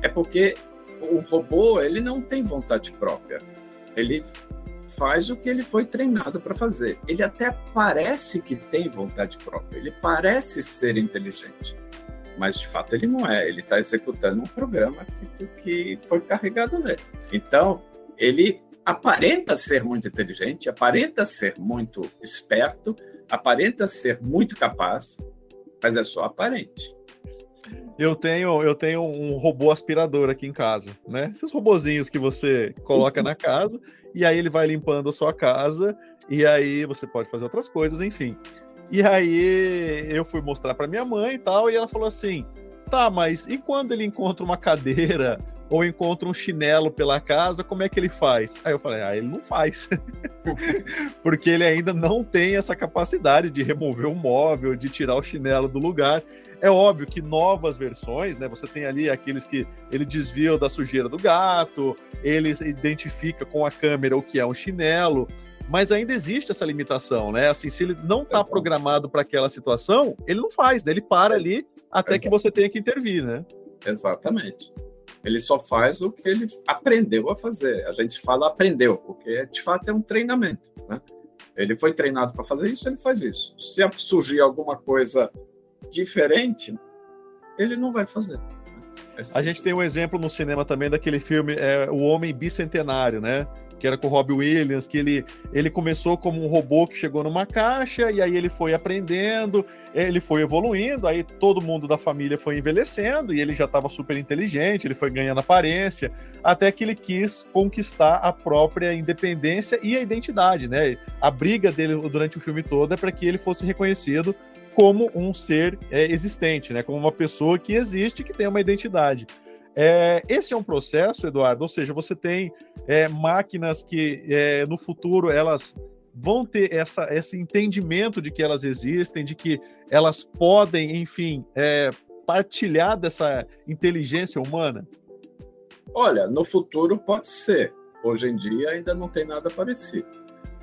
É porque o robô ele não tem vontade própria. Ele faz o que ele foi treinado para fazer. Ele até parece que tem vontade própria, ele parece ser inteligente, mas de fato ele não é. Ele está executando um programa que, que foi carregado nele. Então, ele aparenta ser muito inteligente, aparenta ser muito esperto, aparenta ser muito capaz, mas é só aparente. eu tenho, eu tenho um robô aspirador aqui em casa, né? Esses robozinhos que você coloca na casa e aí ele vai limpando a sua casa e aí você pode fazer outras coisas, enfim. E aí eu fui mostrar para minha mãe e tal e ela falou assim: "Tá, mas e quando ele encontra uma cadeira ou encontra um chinelo pela casa, como é que ele faz?" Aí eu falei: "Ah, ele não faz." Porque ele ainda não tem essa capacidade de remover o móvel, de tirar o chinelo do lugar. É óbvio que novas versões, né? Você tem ali aqueles que ele desvia da sujeira do gato, ele identifica com a câmera o que é um chinelo, mas ainda existe essa limitação, né? Assim, se ele não está programado para aquela situação, ele não faz, né? Ele para ali até que você tenha que intervir, né? Exatamente. Ele só faz o que ele aprendeu a fazer. A gente fala aprendeu, porque de fato é um treinamento, né? Ele foi treinado para fazer isso, ele faz isso. Se surgir alguma coisa diferente, ele não vai fazer. É a gente tem um exemplo no cinema também daquele filme é, O Homem Bicentenário, né? Que era com o Robbie Williams, que ele, ele começou como um robô que chegou numa caixa, e aí ele foi aprendendo, ele foi evoluindo, aí todo mundo da família foi envelhecendo, e ele já estava super inteligente, ele foi ganhando aparência, até que ele quis conquistar a própria independência e a identidade, né? A briga dele durante o filme todo é para que ele fosse reconhecido como um ser é, existente, né? Como uma pessoa que existe, que tem uma identidade. É, esse é um processo, Eduardo, ou seja, você tem é, máquinas que é, no futuro elas vão ter essa, esse entendimento de que elas existem, de que elas podem, enfim, é, partilhar dessa inteligência humana? Olha, no futuro pode ser. Hoje em dia ainda não tem nada parecido.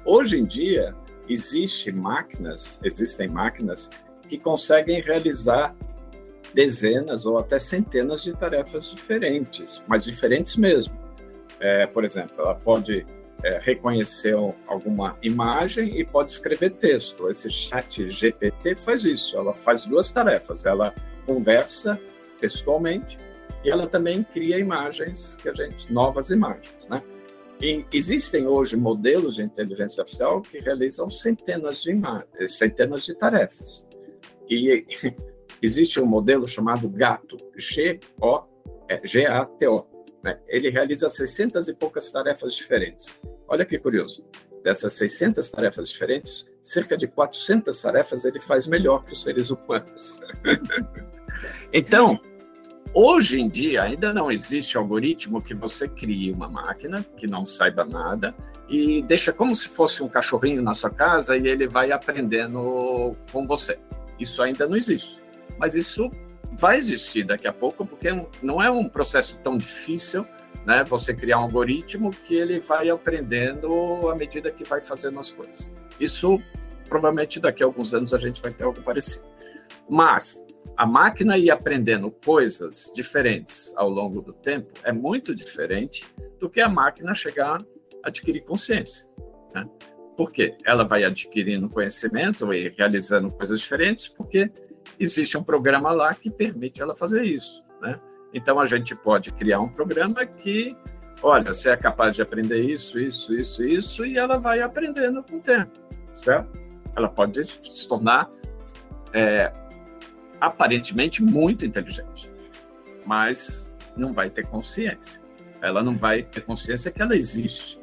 Hoje em dia, existe máquinas, existem máquinas que conseguem realizar dezenas ou até centenas de tarefas diferentes, mas diferentes mesmo. É, por exemplo, ela pode é, reconhecer alguma imagem e pode escrever texto. Esse chat GPT faz isso. Ela faz duas tarefas. Ela conversa textualmente e ela também cria imagens que a gente novas imagens, né? E existem hoje modelos de inteligência artificial que realizam centenas de imagens, centenas de tarefas. E existe um modelo chamado Gato, G-O, é, G-A-T-O. Né? Ele realiza 600 e poucas tarefas diferentes. Olha que curioso. Dessas 600 tarefas diferentes, cerca de 400 tarefas ele faz melhor que os seres humanos. então, Hoje em dia, ainda não existe algoritmo que você crie uma máquina que não saiba nada e deixa como se fosse um cachorrinho na sua casa e ele vai aprendendo com você. Isso ainda não existe. Mas isso vai existir daqui a pouco, porque não é um processo tão difícil, né? Você criar um algoritmo que ele vai aprendendo à medida que vai fazendo as coisas. Isso provavelmente daqui a alguns anos a gente vai ter algo parecido. Mas a máquina ir aprendendo coisas diferentes ao longo do tempo é muito diferente do que a máquina chegar a adquirir consciência. Né? Por quê? Ela vai adquirindo conhecimento e realizando coisas diferentes porque existe um programa lá que permite ela fazer isso. Né? Então a gente pode criar um programa que, olha, você é capaz de aprender isso, isso, isso, isso, e ela vai aprendendo com o tempo, certo? Ela pode se tornar é, aparentemente muito inteligente, mas não vai ter consciência. Ela não vai ter consciência que ela existe.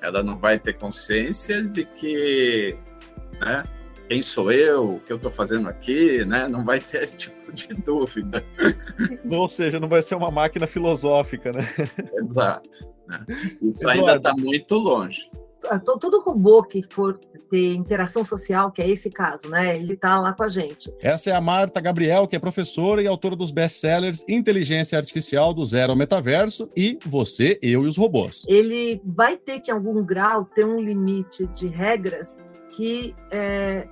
Ela não vai ter consciência de que, né, quem sou eu, o que eu estou fazendo aqui, né? Não vai ter esse tipo de dúvida. Ou seja, não vai ser uma máquina filosófica, né? Exato. Né? Isso ainda está muito longe todo robô que for ter interação social, que é esse caso, né? Ele está lá com a gente. Essa é a Marta Gabriel, que é professora e autora dos best-sellers Inteligência Artificial do Zero ao Metaverso e Você, Eu e os Robôs. Ele vai ter que, em algum grau, ter um limite de regras que é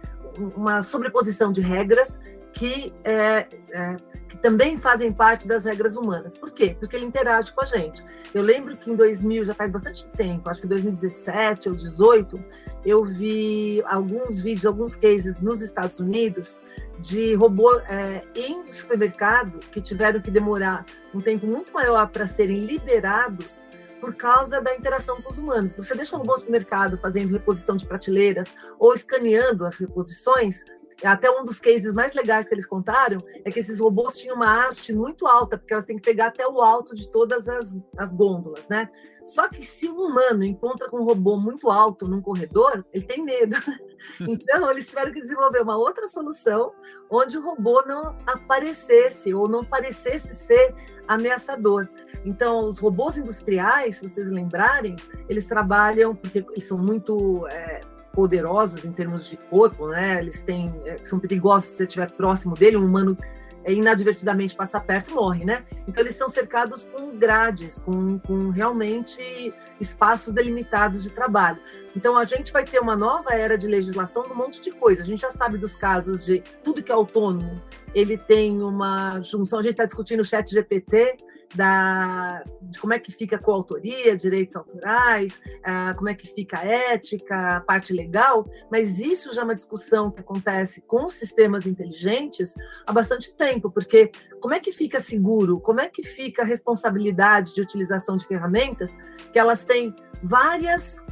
uma sobreposição de regras que, é, é, que também fazem parte das regras humanas. Por quê? Porque ele interage com a gente. Eu lembro que em 2000, já faz bastante tempo, acho que 2017 ou 2018, eu vi alguns vídeos, alguns cases nos Estados Unidos de robô é, em supermercado que tiveram que demorar um tempo muito maior para serem liberados por causa da interação com os humanos. Você deixa um robô no supermercado fazendo reposição de prateleiras ou escaneando as reposições, até um dos cases mais legais que eles contaram é que esses robôs tinham uma haste muito alta, porque elas têm que pegar até o alto de todas as, as gôndolas, né? Só que se um humano encontra com um robô muito alto num corredor, ele tem medo. Então, eles tiveram que desenvolver uma outra solução onde o robô não aparecesse ou não parecesse ser ameaçador. Então, os robôs industriais, se vocês lembrarem, eles trabalham, porque eles são muito é, poderosos em termos de corpo, né? Eles têm, é, são perigosos se você estiver próximo dele, um humano é, inadvertidamente passar perto morre, né? Então eles são cercados com grades, com, com realmente espaços delimitados de trabalho. Então a gente vai ter uma nova era de legislação de um monte de coisa. A gente já sabe dos casos de tudo que é autônomo, ele tem uma junção. A gente está discutindo o Chat GPT da, de como é que fica a coautoria, direitos autorais, uh, como é que fica a ética, a parte legal, mas isso já é uma discussão que acontece com sistemas inteligentes há bastante tempo, porque como é que fica seguro, como é que fica a responsabilidade de utilização de ferramentas que elas têm várias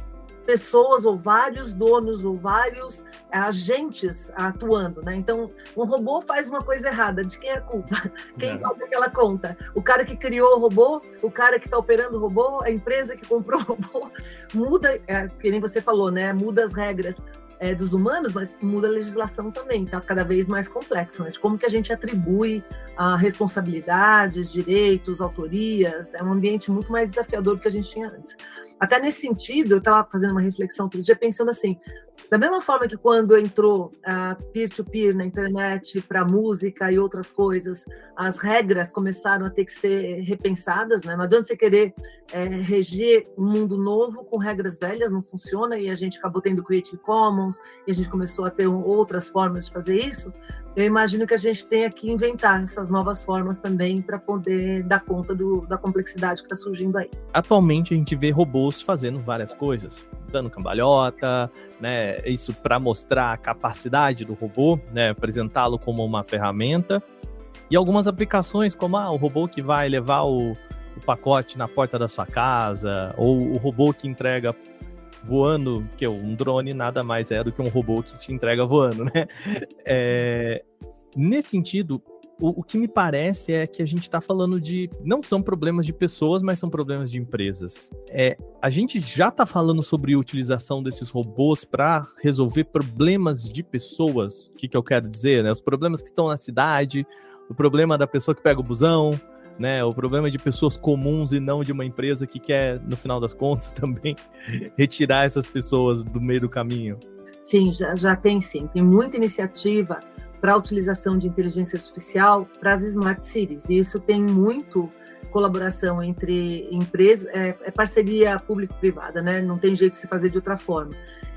pessoas ou vários donos ou vários é, agentes atuando, né? Então, um robô faz uma coisa errada, de quem é a culpa? Quem é. paga aquela conta? O cara que criou o robô, o cara que está operando o robô, a empresa que comprou o robô, muda, é, que nem você falou, né? Muda as regras é, dos humanos, mas muda a legislação também, tá cada vez mais complexo, né? De como que a gente atribui responsabilidades, direitos, autorias, é um ambiente muito mais desafiador do que a gente tinha antes. Até nesse sentido, eu estava fazendo uma reflexão outro dia, pensando assim: da mesma forma que quando entrou a peer-to-peer na internet para música e outras coisas, as regras começaram a ter que ser repensadas, né? Não adianta você querer é, reger um mundo novo com regras velhas, não funciona, e a gente acabou tendo Creative Commons, e a gente começou a ter outras formas de fazer isso eu imagino que a gente tenha que inventar essas novas formas também para poder dar conta do, da complexidade que está surgindo aí. Atualmente a gente vê robôs fazendo várias coisas, dando cambalhota, né? Isso para mostrar a capacidade do robô, né? Apresentá-lo como uma ferramenta. E algumas aplicações, como ah, o robô que vai levar o, o pacote na porta da sua casa, ou o robô que entrega voando, que um drone nada mais é do que um robô que te entrega voando, né? É, nesse sentido, o, o, que me parece é que a gente está falando de. Não são problemas de pessoas, mas são problemas de empresas. É, a gente já está falando sobre a utilização desses robôs para resolver problemas de pessoas. O que, que eu quero dizer? Né? Os problemas que estão na cidade, o problema da pessoa que pega o busão, né? O problema é de pessoas comuns e não de uma empresa que quer, no final das contas, também retirar essas pessoas do meio do caminho. Sim, já, já tem sim. Tem muita iniciativa para a utilização de inteligência artificial para as smart cities. E isso tem muito colaboração entre empresas, é, é parceria público-privada, né? Não tem jeito de se fazer de outra forma.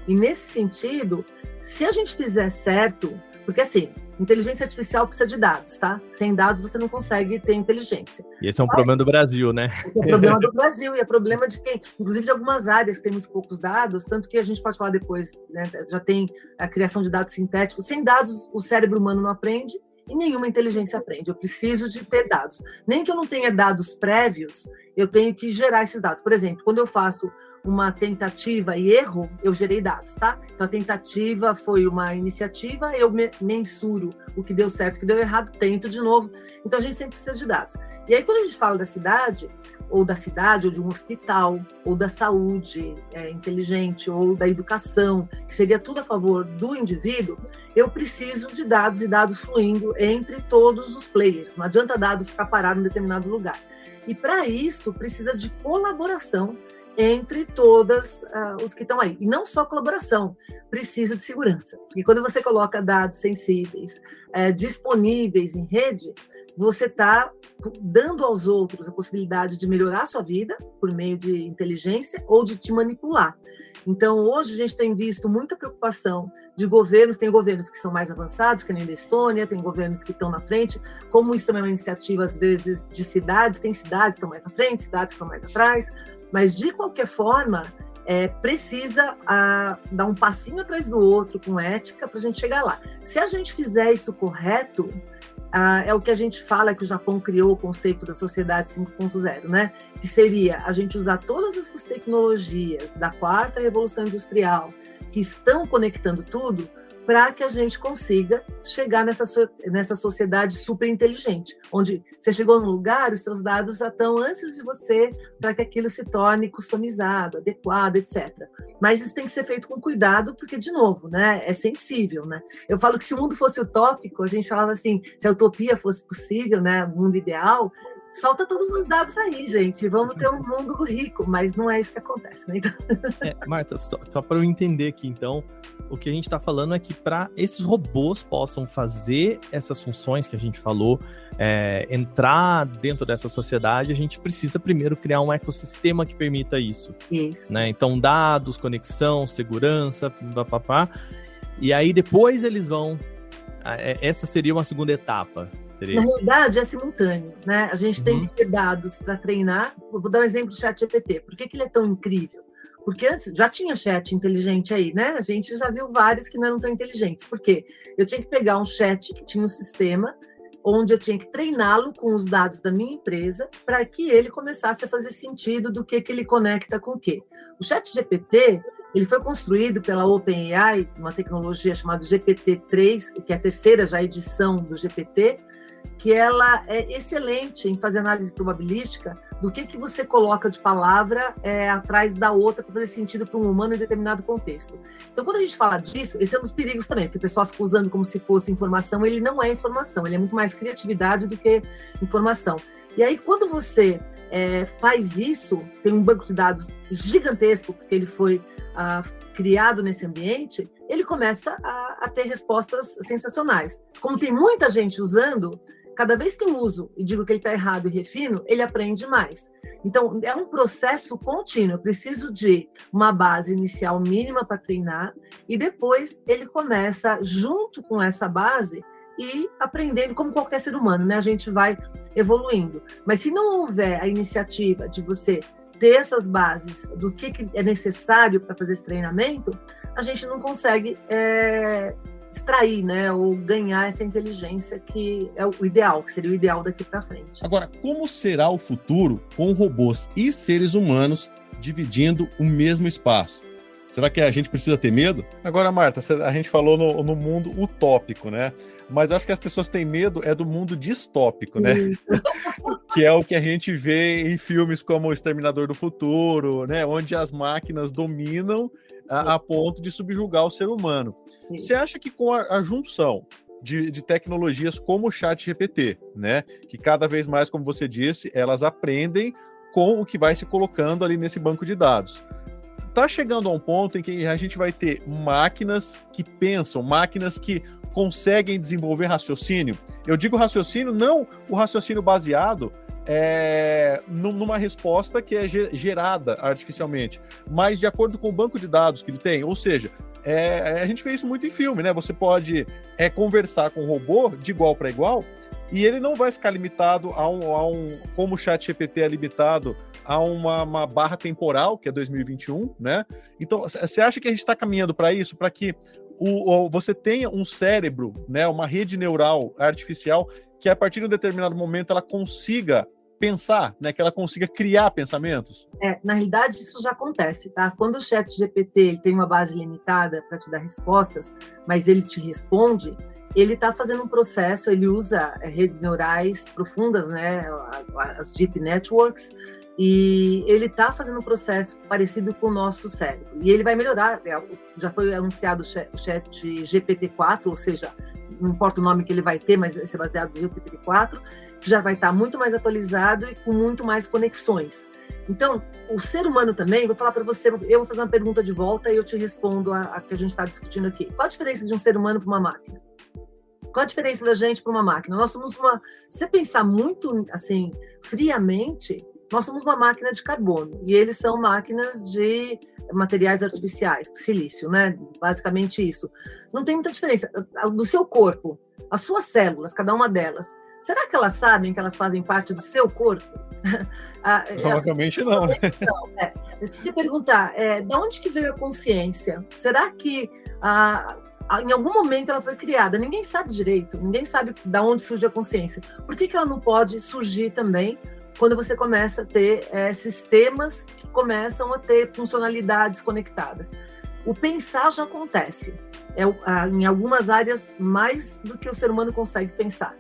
E nesse sentido, se a gente fizer certo, porque assim, inteligência artificial precisa de dados, tá? Sem dados você não consegue ter inteligência. E esse é um Mas, problema do Brasil, né? Esse é um problema do Brasil e é problema de quem, inclusive de algumas áreas que tem muito poucos dados, tanto que a gente pode falar depois, né? Já tem a criação de dados sintéticos. Sem dados, o cérebro humano não aprende e nenhuma inteligência aprende. Eu preciso de ter dados. Nem que eu não tenha dados prévios, eu tenho que gerar esses dados. Por exemplo, quando eu faço uma tentativa e erro, eu gerei dados, tá? Então a tentativa foi uma iniciativa, eu mensuro o que deu certo, o que deu errado, tento de novo. Então a gente sempre precisa de dados. E aí quando a gente fala da cidade, ou da cidade, ou de um hospital, ou da saúde é, inteligente, ou da educação, que seria tudo a favor do indivíduo, eu preciso de dados e dados fluindo entre todos os players. Não adianta dado ficar parado em determinado lugar. E para isso precisa de colaboração entre todas uh, os que estão aí. E não só colaboração, precisa de segurança. Porque quando você coloca dados sensíveis uh, disponíveis em rede, você está dando aos outros a possibilidade de melhorar a sua vida por meio de inteligência ou de te manipular. Então, hoje a gente tem visto muita preocupação de governos, tem governos que são mais avançados, que nem da Estônia, tem governos que estão na frente, como isso também é uma iniciativa, às vezes, de cidades, tem cidades que estão mais na frente, cidades que estão mais atrás, mas, de qualquer forma, é, precisa a, dar um passinho atrás do outro com ética para a gente chegar lá. Se a gente fizer isso correto, é o que a gente fala que o Japão criou o conceito da sociedade 5.0, né? Que seria a gente usar todas essas tecnologias da quarta revolução industrial que estão conectando tudo para que a gente consiga chegar nessa, nessa sociedade super inteligente, onde você chegou no lugar, os seus dados já estão antes de você, para que aquilo se torne customizado, adequado, etc. Mas isso tem que ser feito com cuidado, porque, de novo, né, é sensível. Né? Eu falo que se o mundo fosse utópico, a gente falava assim, se a utopia fosse possível, né, mundo ideal, solta todos os dados aí, gente. Vamos ter um mundo rico, mas não é isso que acontece, né? Então... É, Marta, só, só para eu entender aqui, então, o que a gente está falando é que para esses robôs possam fazer essas funções que a gente falou, é, entrar dentro dessa sociedade, a gente precisa primeiro criar um ecossistema que permita isso. Isso. Né? Então, dados, conexão, segurança, papapá. E aí depois eles vão. É, essa seria uma segunda etapa. Seria Na realidade, é simultâneo, né? A gente uhum. tem que ter dados para treinar. vou dar um exemplo do chat GPT. Por que, que ele é tão incrível? Porque antes já tinha chat inteligente aí, né? A gente já viu vários que não eram tão inteligentes. Por quê? Eu tinha que pegar um chat que tinha um sistema onde eu tinha que treiná-lo com os dados da minha empresa para que ele começasse a fazer sentido do que, que ele conecta com o quê. O chat GPT, ele foi construído pela OpenAI, uma tecnologia chamada GPT-3, que é a terceira já edição do GPT, que ela é excelente em fazer análise probabilística do que, que você coloca de palavra é, atrás da outra para fazer sentido para um humano em determinado contexto. Então, quando a gente fala disso, esse é um dos perigos também, porque o pessoal fica usando como se fosse informação, ele não é informação, ele é muito mais criatividade do que informação. E aí, quando você é, faz isso, tem um banco de dados gigantesco, porque ele foi ah, criado nesse ambiente, ele começa a, a ter respostas sensacionais. Como tem muita gente usando, Cada vez que eu uso e digo que ele está errado e refino, ele aprende mais. Então, é um processo contínuo. Eu preciso de uma base inicial mínima para treinar e depois ele começa, junto com essa base, e aprendendo como qualquer ser humano, né? A gente vai evoluindo. Mas se não houver a iniciativa de você ter essas bases do que, que é necessário para fazer esse treinamento, a gente não consegue é, extrair, né, ou ganhar essa inteligência que é o ideal, que seria o ideal daqui para frente. Agora, como será o futuro com robôs e seres humanos dividindo o mesmo espaço? Será que a gente precisa ter medo? Agora, Marta, a gente falou no, no mundo utópico, né? Mas acho que as pessoas têm medo é do mundo distópico, né? que é o que a gente vê em filmes como O Exterminador do Futuro, né? Onde as máquinas dominam a, a ponto de subjugar o ser humano. Você acha que com a, a junção de, de, tecnologias como o Chat GPT, né? Que cada vez mais, como você disse, elas aprendem com o que vai se colocando ali nesse banco de dados. Tá chegando a um ponto em que a gente vai ter máquinas que pensam, máquinas que conseguem desenvolver raciocínio. Eu digo raciocínio, não o raciocínio baseado é, numa resposta que é gerada artificialmente, mas de acordo com o banco de dados que ele tem. Ou seja, é, a gente vê isso muito em filme, né? Você pode é, conversar com o robô de igual para igual e ele não vai ficar limitado a um, a um como o chat GPT é limitado a uma, uma barra temporal, que é 2021, né? Então, você acha que a gente está caminhando para isso, para que o, o, você tenha um cérebro, né, uma rede neural artificial que a partir de um determinado momento ela consiga pensar, né, que ela consiga criar pensamentos? É, na realidade isso já acontece, tá? Quando o chat GPT tem uma base limitada para te dar respostas, mas ele te responde, ele está fazendo um processo, ele usa é, redes neurais profundas, né, as deep networks, e ele está fazendo um processo parecido com o nosso cérebro. E ele vai melhorar. É, já foi anunciado o chat GPT-4, ou seja, não importa o nome que ele vai ter, mas vai ser baseado no GPT-4, que já vai estar muito mais atualizado e com muito mais conexões. Então, o ser humano também, vou falar para você, eu vou fazer uma pergunta de volta e eu te respondo a, a que a gente está discutindo aqui. Qual a diferença de um ser humano para uma máquina? Qual a diferença da gente para uma máquina? Nós somos uma. Se você pensar muito assim, friamente, nós somos uma máquina de carbono e eles são máquinas de materiais artificiais, silício, né? Basicamente isso. Não tem muita diferença. Do seu corpo, as suas células, cada uma delas, será que elas sabem que elas fazem parte do seu corpo? Ah, é, Provavelmente não, né? Não, é. Se você perguntar, é, de onde que veio a consciência? Será que em algum momento ela foi criada? Ninguém sabe direito, ninguém sabe de onde surge a consciência. Por que, que ela não pode surgir também quando você começa a ter é, sistemas que começam a ter funcionalidades conectadas. O pensar já acontece. é em algumas áreas mais do que o ser humano consegue pensar.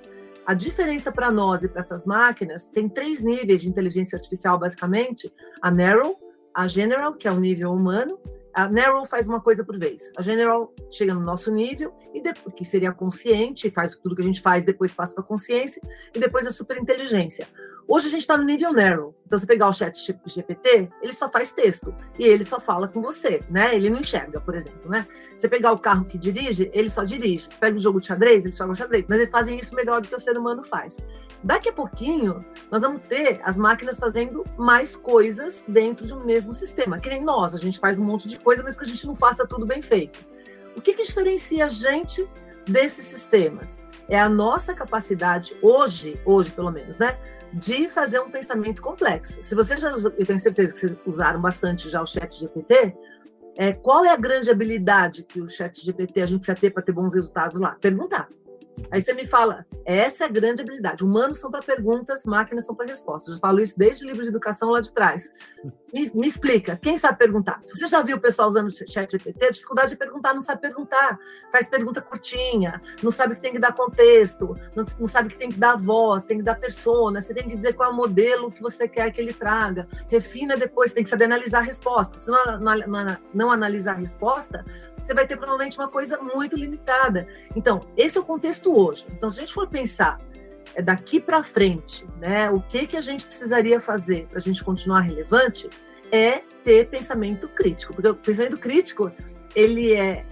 A diferença para nós e para essas máquinas tem três níveis de inteligência artificial, basicamente: a Narrow, a General, que é o nível humano, a Narrow faz uma coisa por vez. A General chega no nosso nível, e depois, que seria consciente, faz tudo que a gente faz, depois passa para consciência, e depois a superinteligência. Hoje a gente está no nível Narrow. Então, você pegar o chat GPT, ele só faz texto. E ele só fala com você, né? Ele não enxerga, por exemplo, né? Você pegar o carro que dirige, ele só dirige. Você pega o jogo de xadrez, ele joga xadrez. Mas eles fazem isso melhor do que o ser humano faz. Daqui a pouquinho, nós vamos ter as máquinas fazendo mais coisas dentro de um mesmo sistema. Que nem nós, a gente faz um monte de coisa, mas que a gente não faça tudo bem feito. O que, que diferencia a gente desses sistemas? É a nossa capacidade, hoje, hoje pelo menos, né? De fazer um pensamento complexo. Se você já, eu tenho certeza que vocês usaram bastante já o Chat GPT, é, qual é a grande habilidade que o Chat GPT a gente precisa ter para ter bons resultados lá? Perguntar. Aí você me fala, essa é a grande habilidade. Humanos são para perguntas, máquinas são para respostas. Eu falo isso desde o livro de educação lá de trás. Me, me, explica, quem sabe perguntar? Se você já viu o pessoal usando o chat GPT, a dificuldade de perguntar, não sabe perguntar. Faz pergunta curtinha, não sabe que tem que dar contexto, não, não sabe que tem que dar voz, tem que dar persona, você tem que dizer qual é o modelo que você quer que ele traga. Refina depois, tem que saber analisar a resposta. Se não, não, não, não analisar a resposta, você vai ter provavelmente uma coisa muito limitada. Então, esse é o contexto hoje. Então, se a gente for pensar é daqui para frente, né, o que, que a gente precisaria fazer para a gente continuar relevante é ter pensamento crítico. Porque o pensamento crítico, ele é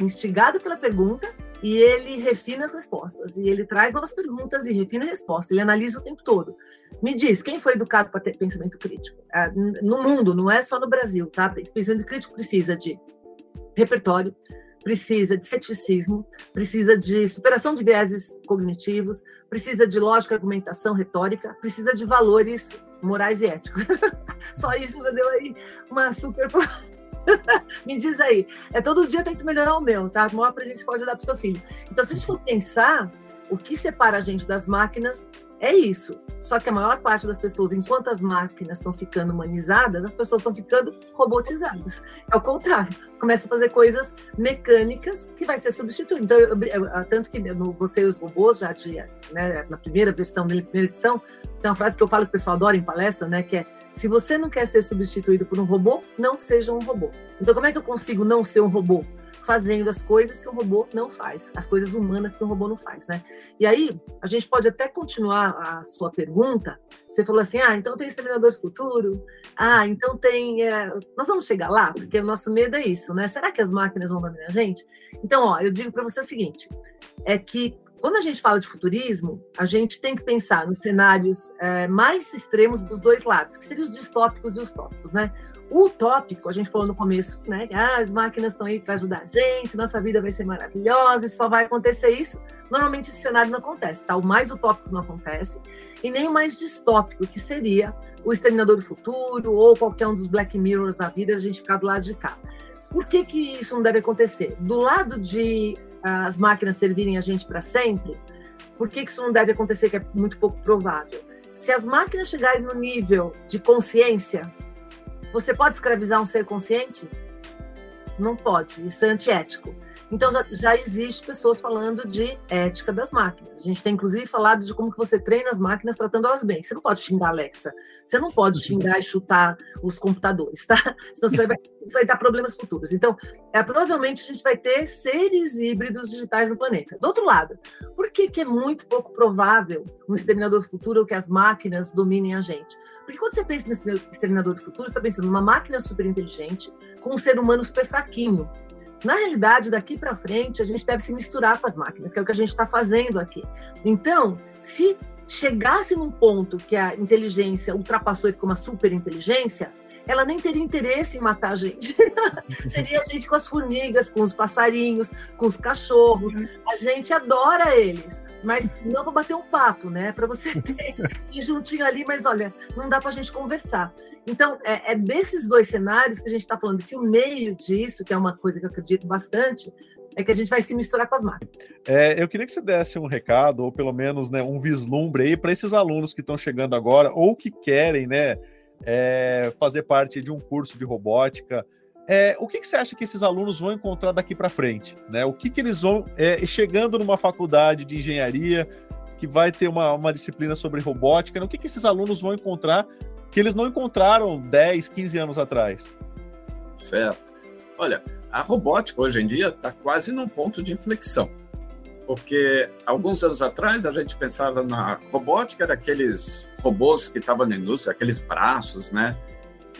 instigado pela pergunta e ele refina as respostas. E ele traz novas perguntas e refina a resposta. Ele analisa o tempo todo. Me diz, quem foi educado para ter pensamento crítico? Ah, no mundo, não é só no Brasil, tá? Pensamento crítico precisa de repertório, precisa de ceticismo, precisa de superação de vieses cognitivos, precisa de lógica, argumentação, retórica, precisa de valores morais e éticos. Só isso já deu aí uma super. Me diz aí. É todo dia eu tento melhorar o meu, tá? O maior presente que pode dar para o seu filho. Então, se a gente for pensar, o que separa a gente das máquinas é isso. Só que a maior parte das pessoas, enquanto as máquinas estão ficando humanizadas, as pessoas estão ficando robotizadas. É o contrário. Começa a fazer coisas mecânicas que vai ser substituído. Então, eu, eu, tanto que no Você e os Robôs, já de, né, na primeira versão, na primeira edição, tem uma frase que eu falo que o pessoal adora em palestra, né, que é se você não quer ser substituído por um robô, não seja um robô. Então, como é que eu consigo não ser um robô? Fazendo as coisas que o robô não faz, as coisas humanas que o robô não faz, né? E aí, a gente pode até continuar a sua pergunta. Você falou assim: ah, então tem Exterminador do Futuro, ah, então tem. É... Nós vamos chegar lá, porque o nosso medo é isso, né? Será que as máquinas vão dominar a gente? Então, ó, eu digo para você o seguinte: é que quando a gente fala de futurismo, a gente tem que pensar nos cenários é, mais extremos dos dois lados, que seriam os distópicos e os tópicos, né? Utópico, a gente falou no começo, né? Ah, as máquinas estão aí para ajudar a gente, nossa vida vai ser maravilhosa, e só vai acontecer isso. Normalmente esse cenário não acontece, tá? O mais utópico não acontece, e nem o mais distópico, que seria o Exterminador do Futuro ou qualquer um dos Black Mirrors da vida, a gente ficar do lado de cá. Por que, que isso não deve acontecer? Do lado de uh, as máquinas servirem a gente para sempre, por que, que isso não deve acontecer, que é muito pouco provável? Se as máquinas chegarem no nível de consciência, você pode escravizar um ser consciente? Não pode, isso é antiético. Então já, já existe pessoas falando de ética das máquinas. A gente tem inclusive falado de como que você treina as máquinas tratando elas bem. Você não pode xingar a Alexa, você não pode xingar e chutar os computadores, tá? Senão você vai, vai dar problemas futuros. Então, é, provavelmente a gente vai ter seres híbridos digitais no planeta. Do outro lado, por que, que é muito pouco provável um exterminador futuro que as máquinas dominem a gente? Porque quando você pensa no exterminador do futuro, você está pensando numa máquina super inteligente com um ser humano super fraquinho. Na realidade, daqui para frente, a gente deve se misturar com as máquinas, que é o que a gente está fazendo aqui. Então, se chegasse num ponto que a inteligência ultrapassou e ficou uma super inteligência, ela nem teria interesse em matar a gente. Seria a gente com as formigas, com os passarinhos, com os cachorros. A gente adora eles mas não para bater um papo, né? Para você ter ir juntinho ali, mas olha, não dá para a gente conversar. Então, é, é, desses dois cenários que a gente está falando que o meio disso, que é uma coisa que eu acredito bastante, é que a gente vai se misturar com as máquinas. É, eu queria que você desse um recado, ou pelo menos né, um vislumbre aí para esses alunos que estão chegando agora, ou que querem né, é, fazer parte de um curso de robótica. É, o que, que, você acha que esses alunos vão encontrar daqui para frente? Né? O que, que eles vão, é, chegando numa faculdade de engenharia, que vai ter uma, uma disciplina sobre robótica, né? o que, que esses alunos vão encontrar que eles não encontraram 10, 15 anos atrás? Certo. Olha, a robótica hoje em dia está quase num ponto de inflexão. Porque alguns anos atrás a gente pensava na robótica, era aqueles robôs que estavam na indústria, aqueles braços, né?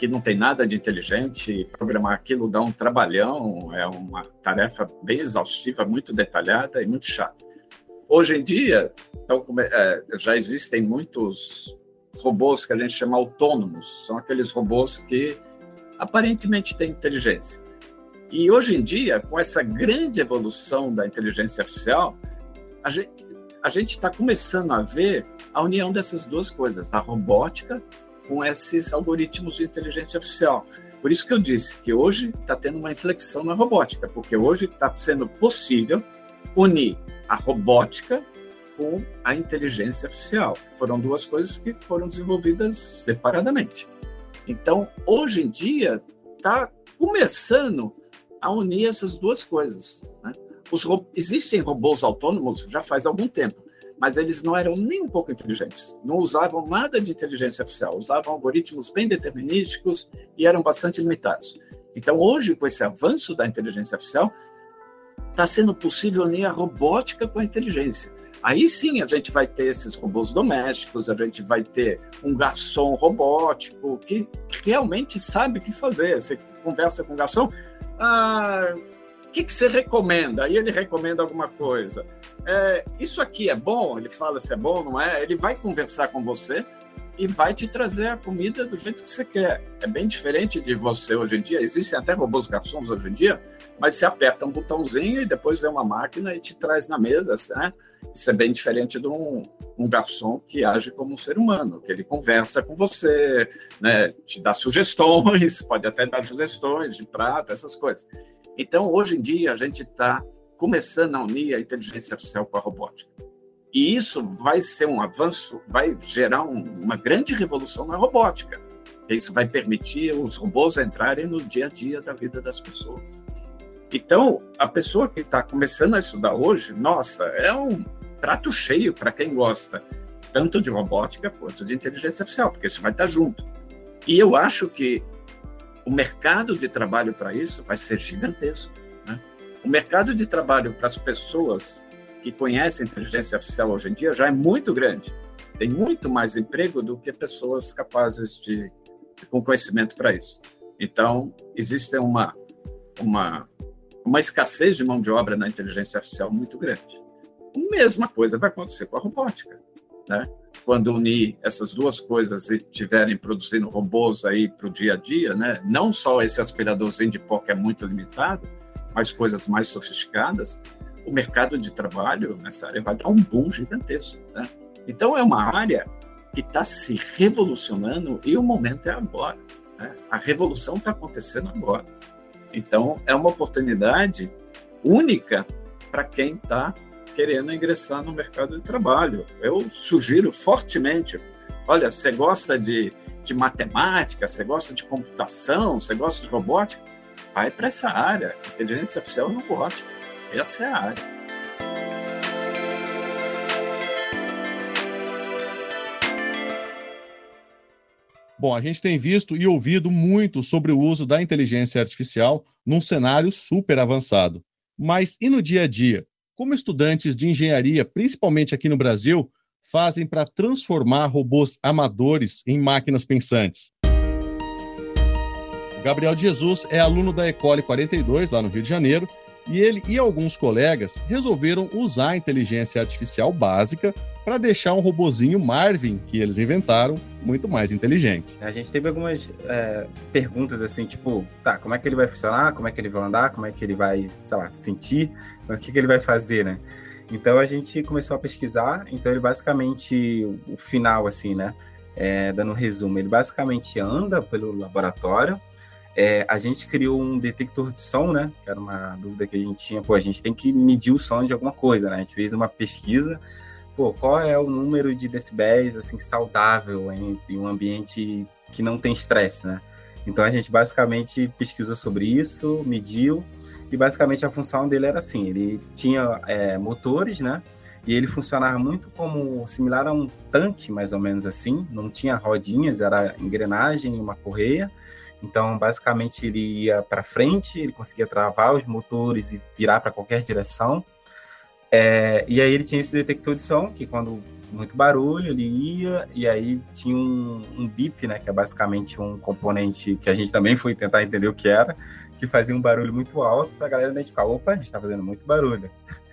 Que não tem nada de inteligente, programar aquilo dá um trabalhão, é uma tarefa bem exaustiva, muito detalhada e muito chata. Hoje em dia, então, é, já existem muitos robôs que a gente chama autônomos, são aqueles robôs que aparentemente têm inteligência. E hoje em dia, com essa grande evolução da inteligência artificial, a gente a gente está começando a ver a união dessas duas coisas, a robótica com esses algoritmos de inteligência artificial. Por isso que eu disse que hoje está tendo uma inflexão na robótica, porque hoje está sendo possível unir a robótica com a inteligência artificial. Foram duas coisas que foram desenvolvidas separadamente. Então, hoje em dia, está começando a unir essas duas coisas. Né? Os, existem robôs autônomos já faz algum tempo, mas eles não eram nem um pouco inteligentes. Não usavam nada de inteligência artificial, usavam algoritmos bem determinísticos e eram bastante limitados. Então, hoje, com esse avanço da inteligência artificial, está sendo possível unir a robótica com a inteligência. Aí sim a gente vai ter esses robôs domésticos, a gente vai ter um garçom robótico que realmente sabe o que fazer. Você conversa com o garçom, ah, que, que você recomenda? Aí ele recomenda alguma coisa. É, isso aqui é bom? Ele fala se é bom, não é? Ele vai conversar com você e vai te trazer a comida do jeito que você quer. É bem diferente de você hoje em dia. Existem até robôs garçons hoje em dia, mas você aperta um botãozinho e depois vem uma máquina e te traz na mesa. Né? Isso é bem diferente de um, um, garçom que age como um ser humano, que ele conversa com você, né? te dá sugestões, pode até dar sugestões de prato, essas coisas. Então, hoje em dia, a gente está começando a unir a inteligência artificial com a robótica. E isso vai ser um avanço, vai gerar um, uma grande revolução na robótica. Isso vai permitir os robôs entrarem no dia a dia da vida das pessoas. Então, a pessoa que está começando a estudar hoje, nossa, é um prato cheio para quem gosta tanto de robótica quanto de inteligência artificial, porque isso vai estar junto. E eu acho que o mercado de trabalho para isso vai ser gigantesco. Né? O mercado de trabalho para as pessoas que conhecem inteligência artificial hoje em dia já é muito grande. Tem muito mais emprego do que pessoas capazes de, com conhecimento para isso. Então, existe uma, uma, uma escassez de mão de obra na inteligência artificial muito grande. A mesma coisa vai acontecer com a robótica. Né? Quando unir essas duas coisas e tiverem produzindo robôs aí para o dia a dia, né? Não só esse aspiradorzinho de pó que é muito limitado, mas coisas mais sofisticadas, o mercado de trabalho nessa área vai dar um boom gigantesco, né? Então é uma área que está se revolucionando e o momento é agora. Né? A revolução está acontecendo agora. Então é uma oportunidade única para quem está querendo ingressar no mercado de trabalho. Eu sugiro fortemente: olha, você gosta de, de matemática, você gosta de computação, você gosta de robótica? Vai para essa área. Inteligência artificial e robótica. Essa é a área. Bom, a gente tem visto e ouvido muito sobre o uso da inteligência artificial num cenário super avançado. Mas e no dia a dia? Como estudantes de engenharia, principalmente aqui no Brasil, fazem para transformar robôs amadores em máquinas pensantes? O Gabriel Jesus é aluno da Ecole 42, lá no Rio de Janeiro, e ele e alguns colegas resolveram usar a inteligência artificial básica para deixar um robozinho Marvin que eles inventaram muito mais inteligente. A gente teve algumas é, perguntas assim, tipo, tá, como é que ele vai funcionar, como é que ele vai andar, como é que ele vai, sei lá, sentir, o que, que ele vai fazer, né? Então a gente começou a pesquisar, então ele basicamente, o final assim, né, é, dando um resumo, ele basicamente anda pelo laboratório, é, a gente criou um detector de som, né? Que era uma dúvida que a gente tinha. Pô, a gente tem que medir o som de alguma coisa, né? A gente fez uma pesquisa. Pô, qual é o número de decibéis, assim, saudável em, em um ambiente que não tem estresse, né? Então a gente basicamente pesquisou sobre isso, mediu, e basicamente a função dele era assim: ele tinha é, motores, né? E ele funcionava muito como similar a um tanque, mais ou menos assim. Não tinha rodinhas, era engrenagem e uma correia. Então, basicamente, ele ia para frente, ele conseguia travar os motores e virar para qualquer direção. É, e aí ele tinha esse detector de som, que quando muito barulho, ele ia, e aí tinha um, um bip, né, que é basicamente um componente que a gente também foi tentar entender o que era, que fazia um barulho muito alto para a galera identificar, opa, a gente está fazendo muito barulho.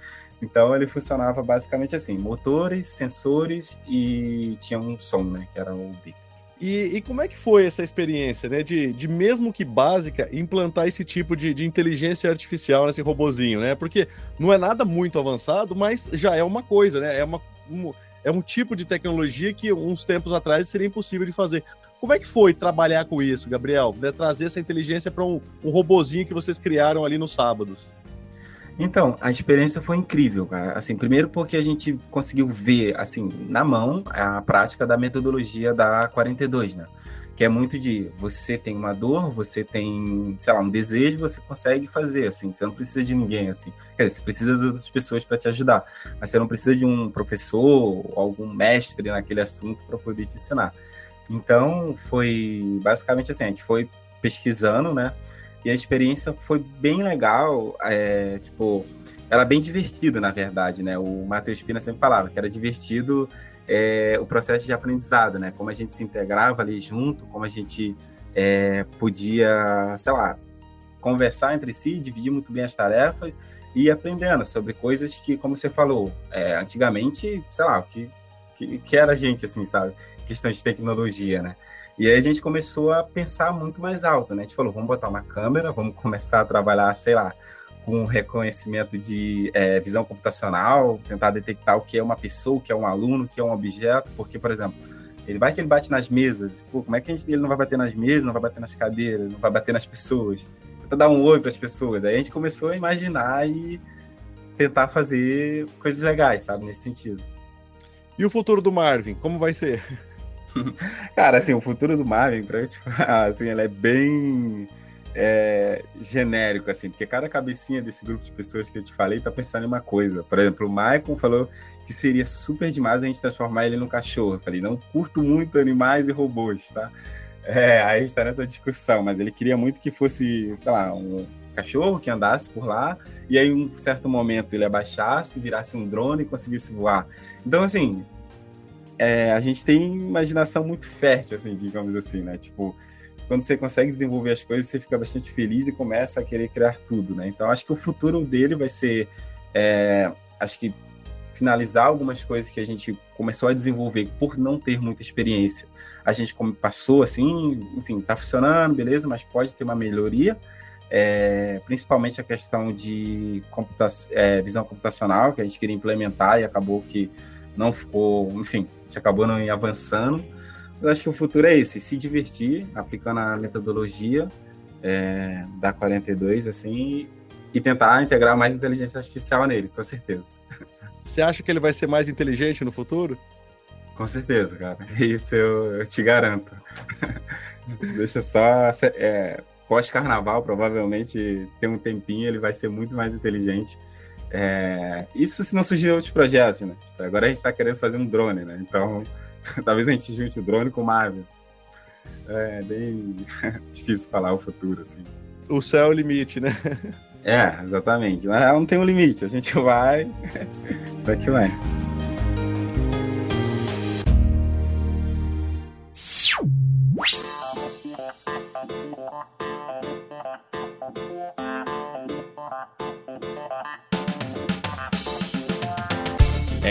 Então ele funcionava basicamente assim, motores, sensores e tinha um som, né, que era o bip. E, e, como é que foi essa experiência, né? De, de mesmo que básica, implantar esse tipo de, de inteligência artificial nesse robozinho, né? Porque não é nada muito avançado, mas já é uma coisa, né? É, uma, um, é um tipo de tecnologia que uns tempos atrás seria impossível de fazer. Como é que foi trabalhar com isso, Gabriel? Né? Trazer essa inteligência para um, um robozinho que vocês criaram ali nos sábados? Então, a experiência foi incrível, cara. Assim, primeiro porque a gente conseguiu ver, assim, na mão, a prática da metodologia da 42, né? Que é muito de você tem uma dor, você tem, sei lá, um desejo, você consegue fazer, assim. Você não precisa de ninguém, assim. Quer dizer, você precisa das outras pessoas para te ajudar, mas você não precisa de um professor algum mestre naquele assunto para poder te ensinar. Então, foi basicamente assim, a gente foi pesquisando, né? E a experiência foi bem legal, é, tipo, era bem divertido, na verdade, né? O Matheus Pina sempre falava que era divertido é, o processo de aprendizado, né? Como a gente se integrava ali junto, como a gente é, podia, sei lá, conversar entre si, dividir muito bem as tarefas e aprendendo sobre coisas que, como você falou, é, antigamente, sei lá, que, que, que era a gente, assim, sabe? Questão de tecnologia, né? E aí a gente começou a pensar muito mais alto, né? A gente falou, vamos botar uma câmera, vamos começar a trabalhar, sei lá, com reconhecimento de é, visão computacional, tentar detectar o que é uma pessoa, o que é um aluno, o que é um objeto, porque, por exemplo, ele vai que ele bate nas mesas, pô, como é que gente, ele não vai bater nas mesas, não vai bater nas cadeiras, não vai bater nas pessoas? Tenta dar um oi para as pessoas. Aí a gente começou a imaginar e tentar fazer coisas legais, sabe, nesse sentido. E o futuro do Marvin, como vai ser? Cara, assim, o futuro do Marvin, pra eu te falar, assim, ele é bem é, genérico, assim, porque cada cabecinha desse grupo de pessoas que eu te falei tá pensando em uma coisa. Por exemplo, o Michael falou que seria super demais a gente transformar ele num cachorro. Eu falei, não curto muito animais e robôs, tá? É, aí a gente tá nessa discussão, mas ele queria muito que fosse, sei lá, um cachorro que andasse por lá, e aí, em um certo momento, ele abaixasse, virasse um drone e conseguisse voar. Então, assim, é, a gente tem imaginação muito fértil, assim, digamos assim, né? Tipo, quando você consegue desenvolver as coisas, você fica bastante feliz e começa a querer criar tudo, né? Então, acho que o futuro dele vai ser, é, acho que finalizar algumas coisas que a gente começou a desenvolver por não ter muita experiência. A gente como passou assim, enfim, tá funcionando, beleza, mas pode ter uma melhoria. É, principalmente a questão de computa é, visão computacional que a gente queria implementar e acabou que não ficou, enfim, se acabou não avançando. Eu acho que o futuro é esse, se divertir aplicando a metodologia é, da 42, assim, e tentar integrar mais inteligência artificial nele, com certeza. Você acha que ele vai ser mais inteligente no futuro? Com certeza, cara. Isso eu, eu te garanto. Deixa só. É, Pós-carnaval, provavelmente, tem um tempinho, ele vai ser muito mais inteligente é, isso se não surgir outros projetos, né? Tipo, agora a gente está querendo fazer um drone, né? Então, talvez a gente junte o drone com o Marvel. É bem difícil falar o futuro, assim. O céu é o limite, né? É, exatamente. Não tem um limite. A gente vai, vai que vai.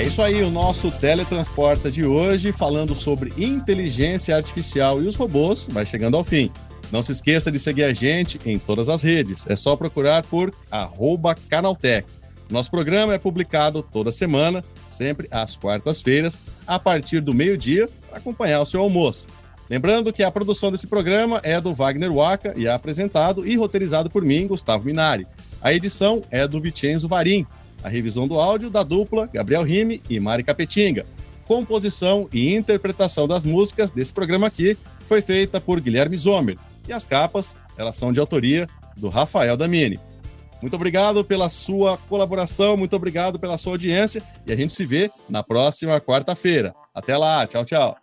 É isso aí, o nosso Teletransporta de hoje, falando sobre inteligência artificial e os robôs, vai chegando ao fim. Não se esqueça de seguir a gente em todas as redes. É só procurar por Canaltech. Nosso programa é publicado toda semana, sempre às quartas-feiras, a partir do meio-dia, para acompanhar o seu almoço. Lembrando que a produção desse programa é do Wagner Waka e é apresentado e roteirizado por mim, Gustavo Minari. A edição é do Vicenzo Varim. A revisão do áudio da dupla Gabriel Rime e Mari Capetinga. Composição e interpretação das músicas desse programa aqui foi feita por Guilherme Zomer. E as capas, elas são de autoria do Rafael Damini. Muito obrigado pela sua colaboração, muito obrigado pela sua audiência e a gente se vê na próxima quarta-feira. Até lá, tchau, tchau.